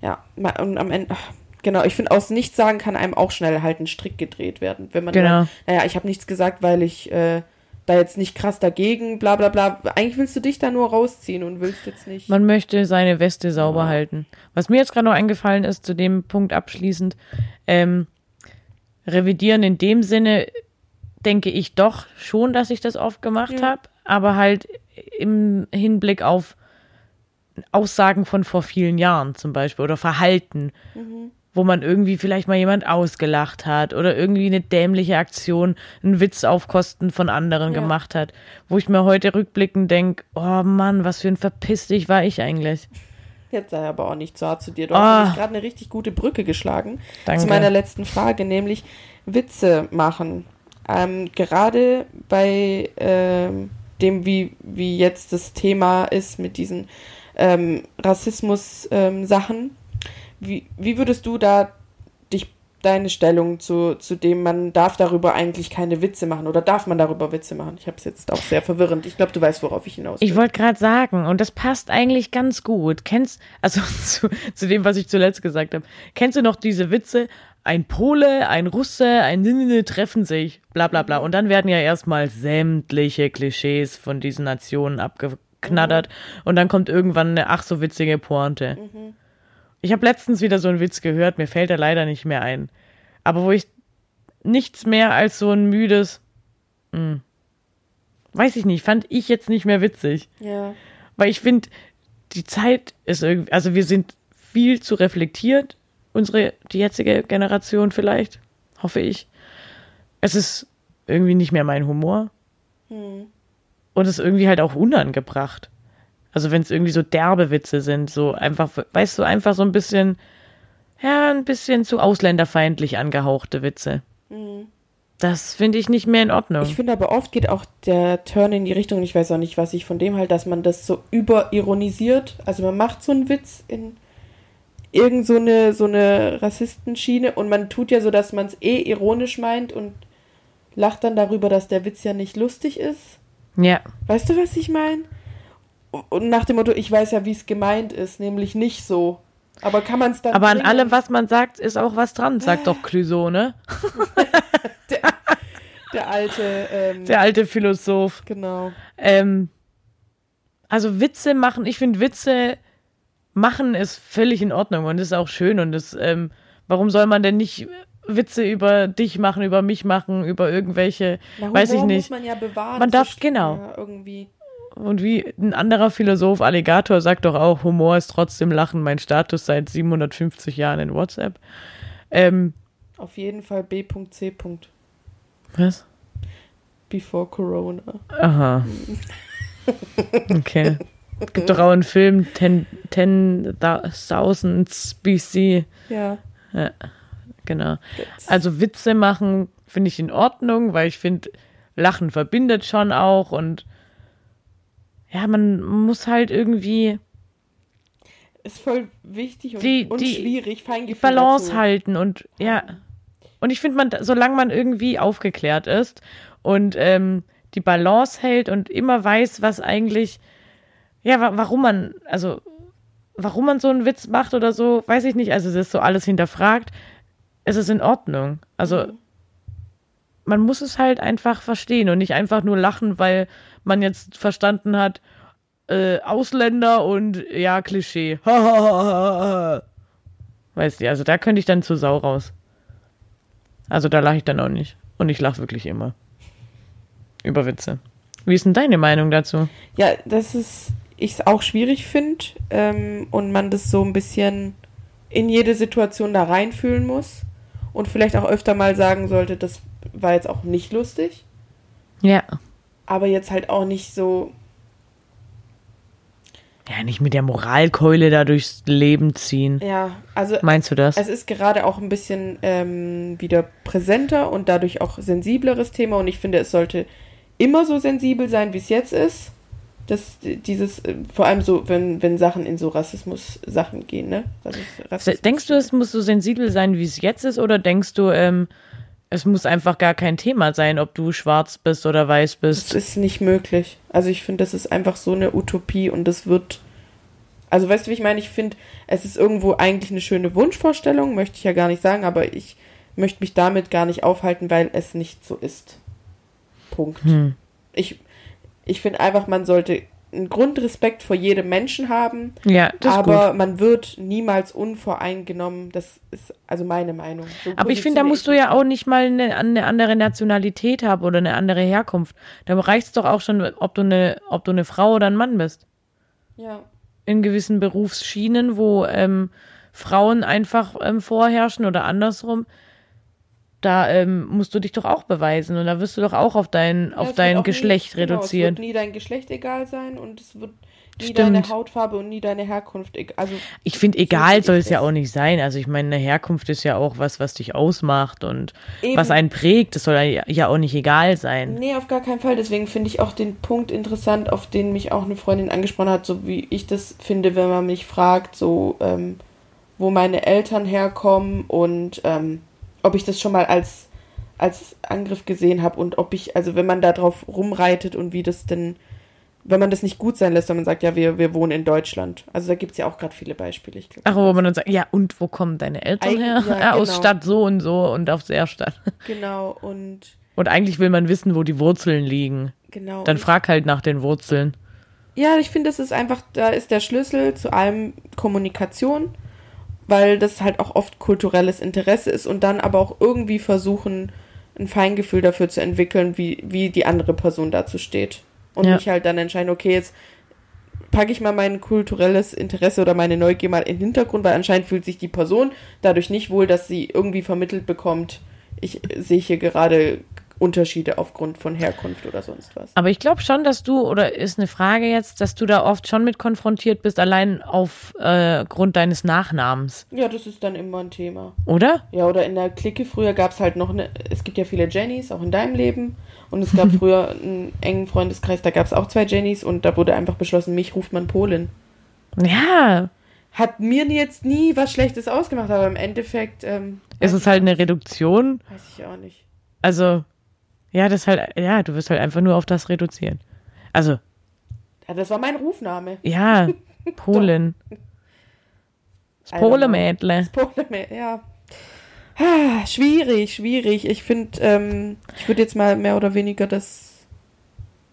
Ja, und am Ende, ach, genau, ich finde, aus nichts sagen kann einem auch schnell halt ein Strick gedreht werden. Wenn man, Genau. nur, naja, ich habe nichts gesagt, weil ich äh, da jetzt nicht krass dagegen, bla bla bla. Eigentlich willst du dich da nur rausziehen und willst jetzt nicht. Man möchte seine Weste sauber Ja. halten. Was mir jetzt gerade noch eingefallen ist, zu dem Punkt abschließend, ähm, revidieren in dem Sinne, denke ich doch schon, dass ich das oft gemacht Ja. habe, aber halt im Hinblick auf Aussagen von vor vielen Jahren zum Beispiel oder Verhalten, wo man irgendwie vielleicht mal jemand ausgelacht hat oder irgendwie eine dämliche Aktion, einen Witz auf Kosten von anderen Ja. gemacht hat, wo ich mir heute rückblickend denke, oh Mann, was für ein Verpiss dich war ich eigentlich. Jetzt sei aber auch nicht so hart zu dir. Du Ah. hast nämlich gerade eine richtig gute Brücke geschlagen Danke. zu meiner letzten Frage, nämlich Witze machen. Ähm, gerade bei ähm, dem, wie, wie jetzt das Thema ist mit diesen ähm, Rassismus-Sachen, wie, wie würdest du da dich deine Stellung zu, zu dem, man darf darüber eigentlich keine Witze machen oder darf man darüber Witze machen? Ich habe es jetzt auch sehr verwirrend. Ich glaube, du weißt, worauf ich hinaus will. Ich wollte gerade sagen, und das passt eigentlich ganz gut. Kennst, also zu, zu dem, was ich zuletzt gesagt habe, kennst du noch diese Witze? ein Pole, ein Russe, ein Ninine treffen sich, bla bla bla. Und dann werden ja erstmal sämtliche Klischees von diesen Nationen abgeknattert. Und dann kommt irgendwann eine ach so witzige Pointe. Ich habe letztens wieder so einen Witz gehört, mir fällt er leider nicht mehr ein. Aber wo ich nichts mehr als so ein müdes, mh, weiß ich nicht, fand ich jetzt nicht mehr witzig. Ja. Weil ich finde, die Zeit ist irgendwie, also wir sind viel zu reflektiert, unsere, die jetzige Generation vielleicht, hoffe ich. Es ist irgendwie nicht mehr mein Humor. Hm. Und es ist irgendwie halt auch unangebracht. Also wenn es irgendwie so derbe Witze sind, so einfach, weißt du, einfach so ein bisschen, ja, ein bisschen zu ausländerfeindlich angehauchte Witze. Das finde ich nicht mehr in Ordnung. Ich finde aber oft geht auch der Turn in die Richtung, ich weiß auch nicht, was ich von dem halt, dass man das so überironisiert. Also man macht so einen Witz in irgend so eine, so eine Rassistenschiene und man tut ja so, dass man es eh ironisch meint und lacht dann darüber, dass der Witz ja nicht lustig ist. ja. Weißt du, was ich meine? Und nach dem Motto, ich weiß ja, wie es gemeint ist, nämlich nicht so. Aber kann man es dann. Aber an bringen? allem, was man sagt, ist auch was dran, sagt doch Clouseau, ne? Der alte. Ähm, Der alte Philosoph. genau. Ähm, also Witze machen, ich finde Witze machen ist völlig in Ordnung und ist auch schön und ist, ähm, warum soll man denn nicht Witze über dich machen, über mich machen, über irgendwelche, Na, weiß ich nicht. muss man ja bewahren. Man darf- genau. Ja, irgendwie. Und wie ein anderer Philosoph, Alligator, sagt doch auch, Humor ist trotzdem Lachen, mein Status seit 750 Jahren in WhatsApp. Ähm, Auf jeden Fall B.C. was? Before Corona. Aha. Okay. Gibt doch auch einen Film, 10 10.000 BC. Ja. Genau. Also Witze machen finde ich in Ordnung, weil ich finde, Lachen verbindet schon auch und ja, man muss halt irgendwie Ist voll wichtig und, Die- und die schwierig, Feingefühl Balance dazu. halten und ja. Und ich finde, man, solange man irgendwie aufgeklärt ist und ähm, die Balance hält und immer weiß, was eigentlich, ja, wa warum man, also warum man so einen Witz macht oder so, weiß ich nicht. Also es ist so alles hinterfragt. Es ist in Ordnung. Also man muss es halt einfach verstehen und nicht einfach nur lachen, weil man jetzt verstanden hat, äh, Ausländer und ja, Klischee. Weißt du, also da könnte ich dann zur Sau raus. Also da lache ich dann auch nicht. Und ich lache wirklich immer. Über Witze. Wie ist denn deine Meinung dazu? Ja, das ist, ich es auch schwierig finde ähm, und man das so ein bisschen in jede Situation da reinfühlen muss und vielleicht auch öfter mal sagen sollte, das war jetzt auch nicht lustig, Ja. aber jetzt halt auch nicht so, Ja, nicht mit der Moralkeule da durchs Leben ziehen. ja, also Meinst du das? es ist gerade auch ein bisschen ähm, wieder präsenter und dadurch auch sensibleres Thema und ich finde, es sollte immer so sensibel sein, wie es jetzt ist. Das, dieses, äh, vor allem so, wenn, wenn Sachen in so Rassismus-Sachen gehen, ne? Rassismus. Denkst du, es muss so sensibel sein, wie es jetzt ist, oder denkst du, ähm, es muss einfach gar kein Thema sein, ob du schwarz bist oder weiß Das bist? ist nicht möglich. Also ich finde, das ist einfach so eine Utopie und das wird. Also weißt du, wie ich meine? Ich finde, es ist irgendwo eigentlich eine schöne Wunschvorstellung, möchte ich ja gar nicht sagen, aber ich möchte mich damit gar nicht aufhalten, weil es nicht so ist. Punkt. Hm. Ich, ich finde einfach, man sollte einen Grundrespekt vor jedem Menschen haben, Ja, das aber gut. man wird niemals unvoreingenommen. Das ist also meine Meinung. So Aber ich finde, da musst du ja auch nicht mal eine, eine andere Nationalität haben oder eine andere Herkunft. Da reicht es doch auch schon, ob du eine, ob du eine Frau oder ein Mann bist. Ja. In gewissen Berufsschienen, wo ähm, Frauen einfach ähm, vorherrschen oder andersrum, da ähm, musst du dich doch auch beweisen und da wirst du doch auch auf dein, Ja, auf dein Geschlecht nie, reduziert. Genau, es wird nie dein Geschlecht egal sein und es wird nie Stimmt. deine Hautfarbe und nie deine Herkunft egal. Also Ich finde, egal soll es ja auch nicht sein. Also ich meine, eine Herkunft ist ja auch was, was dich ausmacht und Eben. was einen prägt. Das soll ja ja auch nicht egal sein. Nee, auf gar keinen Fall. Deswegen finde ich auch den Punkt interessant, auf den mich auch eine Freundin angesprochen hat, so wie ich das finde, wenn man mich fragt, so ähm, wo meine Eltern herkommen und ähm, ob ich das schon mal als, als Angriff gesehen habe und ob ich, also wenn man da drauf rumreitet und wie das denn wenn man das nicht gut sein lässt, wenn man sagt, ja, wir, wir wohnen in Deutschland. Also da gibt es ja auch gerade viele Beispiele. Ich glaub. Ach, wo man dann sagt, ja, und wo kommen deine Eltern her? ja, Ja, aus genau. Stadt so und so und auf der Stadt. Genau, und Und eigentlich will man wissen, wo die Wurzeln liegen. genau. Dann frag halt nach den Wurzeln. Ja, ich finde, das ist einfach, da ist der Schlüssel zu allem Kommunikation, weil das halt auch oft kulturelles Interesse ist und dann aber auch irgendwie versuchen, ein Feingefühl dafür zu entwickeln, wie, wie die andere Person dazu steht. Und Ja. nicht halt dann entscheiden, okay, jetzt packe ich mal mein kulturelles Interesse oder meine Neugier mal in den Hintergrund, weil anscheinend fühlt sich die Person dadurch nicht wohl, dass sie irgendwie vermittelt bekommt, ich sehe hier gerade Unterschiede aufgrund von Herkunft oder sonst was. Aber ich glaube schon, dass du, oder ist eine Frage jetzt, dass du da oft schon mit konfrontiert bist, allein auf äh, deines Nachnamens, Ja, das ist dann immer ein Thema. oder? Ja, oder in der Clique früher gab es halt noch eine, es gibt ja viele Jennys, auch in deinem Leben. Und es gab früher einen engen Freundeskreis, da gab es auch zwei Jennys und da wurde einfach beschlossen, mich ruft man Polin. Ja, Hat mir jetzt nie was Schlechtes ausgemacht, aber im Endeffekt, ähm, es ist halt eine Reduktion. weiß ich auch nicht. Also, ja, das halt, ja, du wirst halt einfach nur auf das reduzieren. Also, Ja, das war mein Rufname. ja, Polin. Das. Polemädle. Polin, ja. Ah, schwierig, schwierig. Ich finde, ähm, ich würde jetzt mal mehr oder weniger das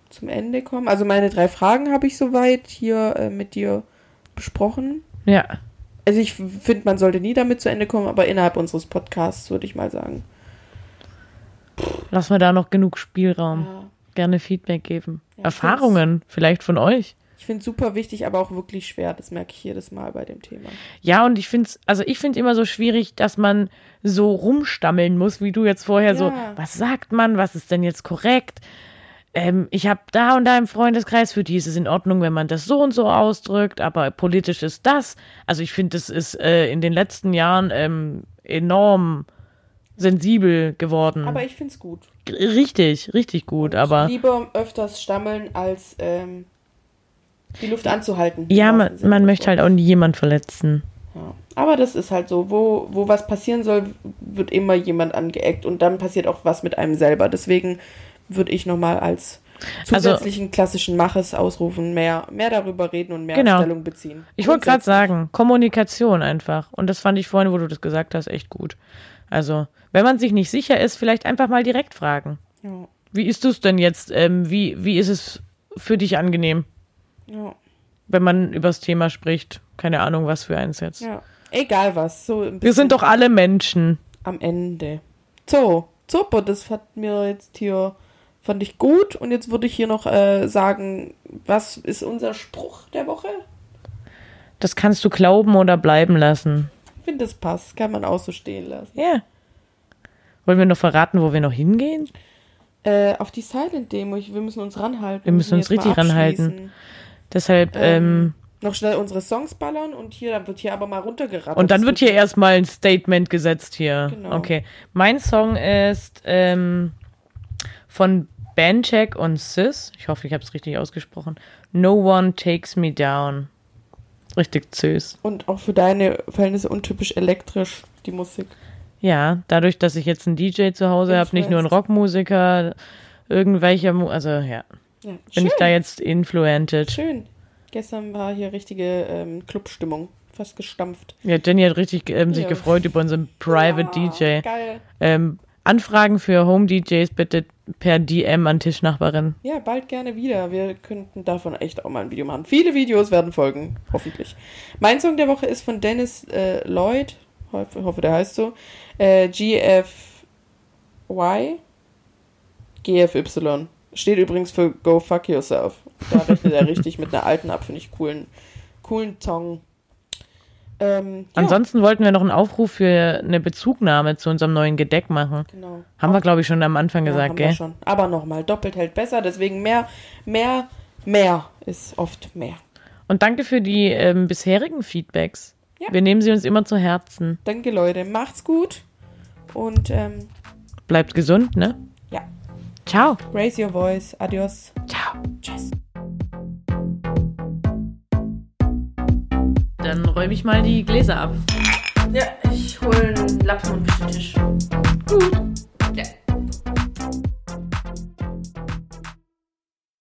zum Ende kommen. Also meine drei Fragen habe ich soweit hier äh, mit dir besprochen. Ja, Also ich finde, man sollte nie damit zu Ende kommen, aber innerhalb unseres Podcasts würde ich mal sagen. Lass mir da noch genug Spielraum. Ja. Gerne Feedback geben. Ja, Erfahrungen, vielleicht von euch. Ich finde es super wichtig, aber auch wirklich schwer. Das merke ich jedes Mal bei dem Thema. Ja, und ich finde es, also ich finde immer so schwierig, dass man so rumstammeln muss, wie du jetzt vorher so, Ja. was sagt man, was ist denn jetzt korrekt? Ähm, ich habe da und da im Freundeskreis, für die ist es in Ordnung, wenn man das so und so ausdrückt, aber politisch ist das. Also ich finde, das ist äh, in den letzten Jahren ähm, enorm sensibel geworden. Aber ich finde es gut. richtig, richtig gut, aber Lieber öfters stammeln, als ähm, die Luft anzuhalten. ja, man, man möchte halt auch nie jemand verletzen. Ja. Aber das ist halt so, wo, wo was passieren soll, wird immer jemand angeeckt und dann passiert auch was mit einem selber. Deswegen würde ich nochmal als Also- zusätzlichen klassischen Maches ausrufen, mehr, mehr darüber reden und mehr Genau. Stellung beziehen. Ich wollte gerade sagen, Kommunikation einfach. Und das fand ich vorhin, wo du das gesagt hast, echt gut. Also, wenn man sich nicht sicher ist, vielleicht einfach mal direkt fragen. Ja, Wie ist es denn jetzt? Ähm, wie, wie ist es für dich angenehm, ja, wenn man über das Thema spricht? Keine Ahnung, was für eins jetzt. ja. Egal was. So Wir sind doch alle Menschen. am Ende. So, super, das hat mir jetzt hier, fand ich gut. Und jetzt würde ich hier noch äh, sagen, was ist unser Spruch der Woche? Das kannst du glauben oder bleiben lassen. Ich finde, das passt. Kann man auch so stehen lassen. Ja. Wollen wir noch verraten, wo wir noch hingehen? Äh, auf die Silent-Demo. Ich- Wir müssen uns ranhalten. Wir müssen uns richtig ranhalten. Deshalb, ähm, Ähm, Noch schnell unsere Songs ballern und hier, dann wird hier aber mal runtergerattert. Und dann Das wird hier erstmal ein Statement gesetzt hier. Genau. Okay. Mein Song ist ähm, von Bancheck und Sis. Ich hoffe, ich habe es richtig ausgesprochen. No One Takes Me Down. Richtig süß. Und auch für deine Verhältnisse untypisch elektrisch, die Musik. Ja, dadurch, dass ich jetzt einen DJ zu Hause habe, nicht nur einen Rockmusiker, irgendwelcher, Mu also ja, Ja, bin schön. ich da jetzt influented. schön. Gestern war hier richtige ähm, Clubstimmung. Fast gestampft. Ja, Jenny hat richtig ähm, sich Ja. gefreut über unseren Private Ja, DJ. Geil. Ähm, Anfragen für Home DJs bitte per DM an Tischnachbarin. Ja, bald gerne wieder. Wir könnten davon echt auch mal ein Video machen. Viele Videos werden folgen, hoffentlich. Mein Song der Woche ist von Dennis äh, Lloyd. Hoffe, hoffe, der heißt so. Äh, GFY. GFY. Steht übrigens für Go Fuck Yourself. Da rechnet er richtig mit einer alten ab, finde ich coolen, coolen Song. Ähm, ja, Ansonsten wollten wir noch einen Aufruf für eine Bezugnahme zu unserem neuen Gedeck machen. genau. Haben wir, glaube ich, schon am Anfang Ja, gesagt, haben wir gell? schon. Aber nochmal, doppelt hält besser, deswegen mehr, mehr, mehr ist oft mehr. Und danke für die ähm, bisherigen Feedbacks. Ja. Wir nehmen sie uns immer zu Herzen. Danke, Leute. Macht's gut. Und ähm, Bleibt gesund, ne? ja, Ciao. raise your voice. Adios. Ciao. Tschüss. Dann räume ich mal die Gläser ab. Ja, ich hole einen Lappen und wische den Tisch.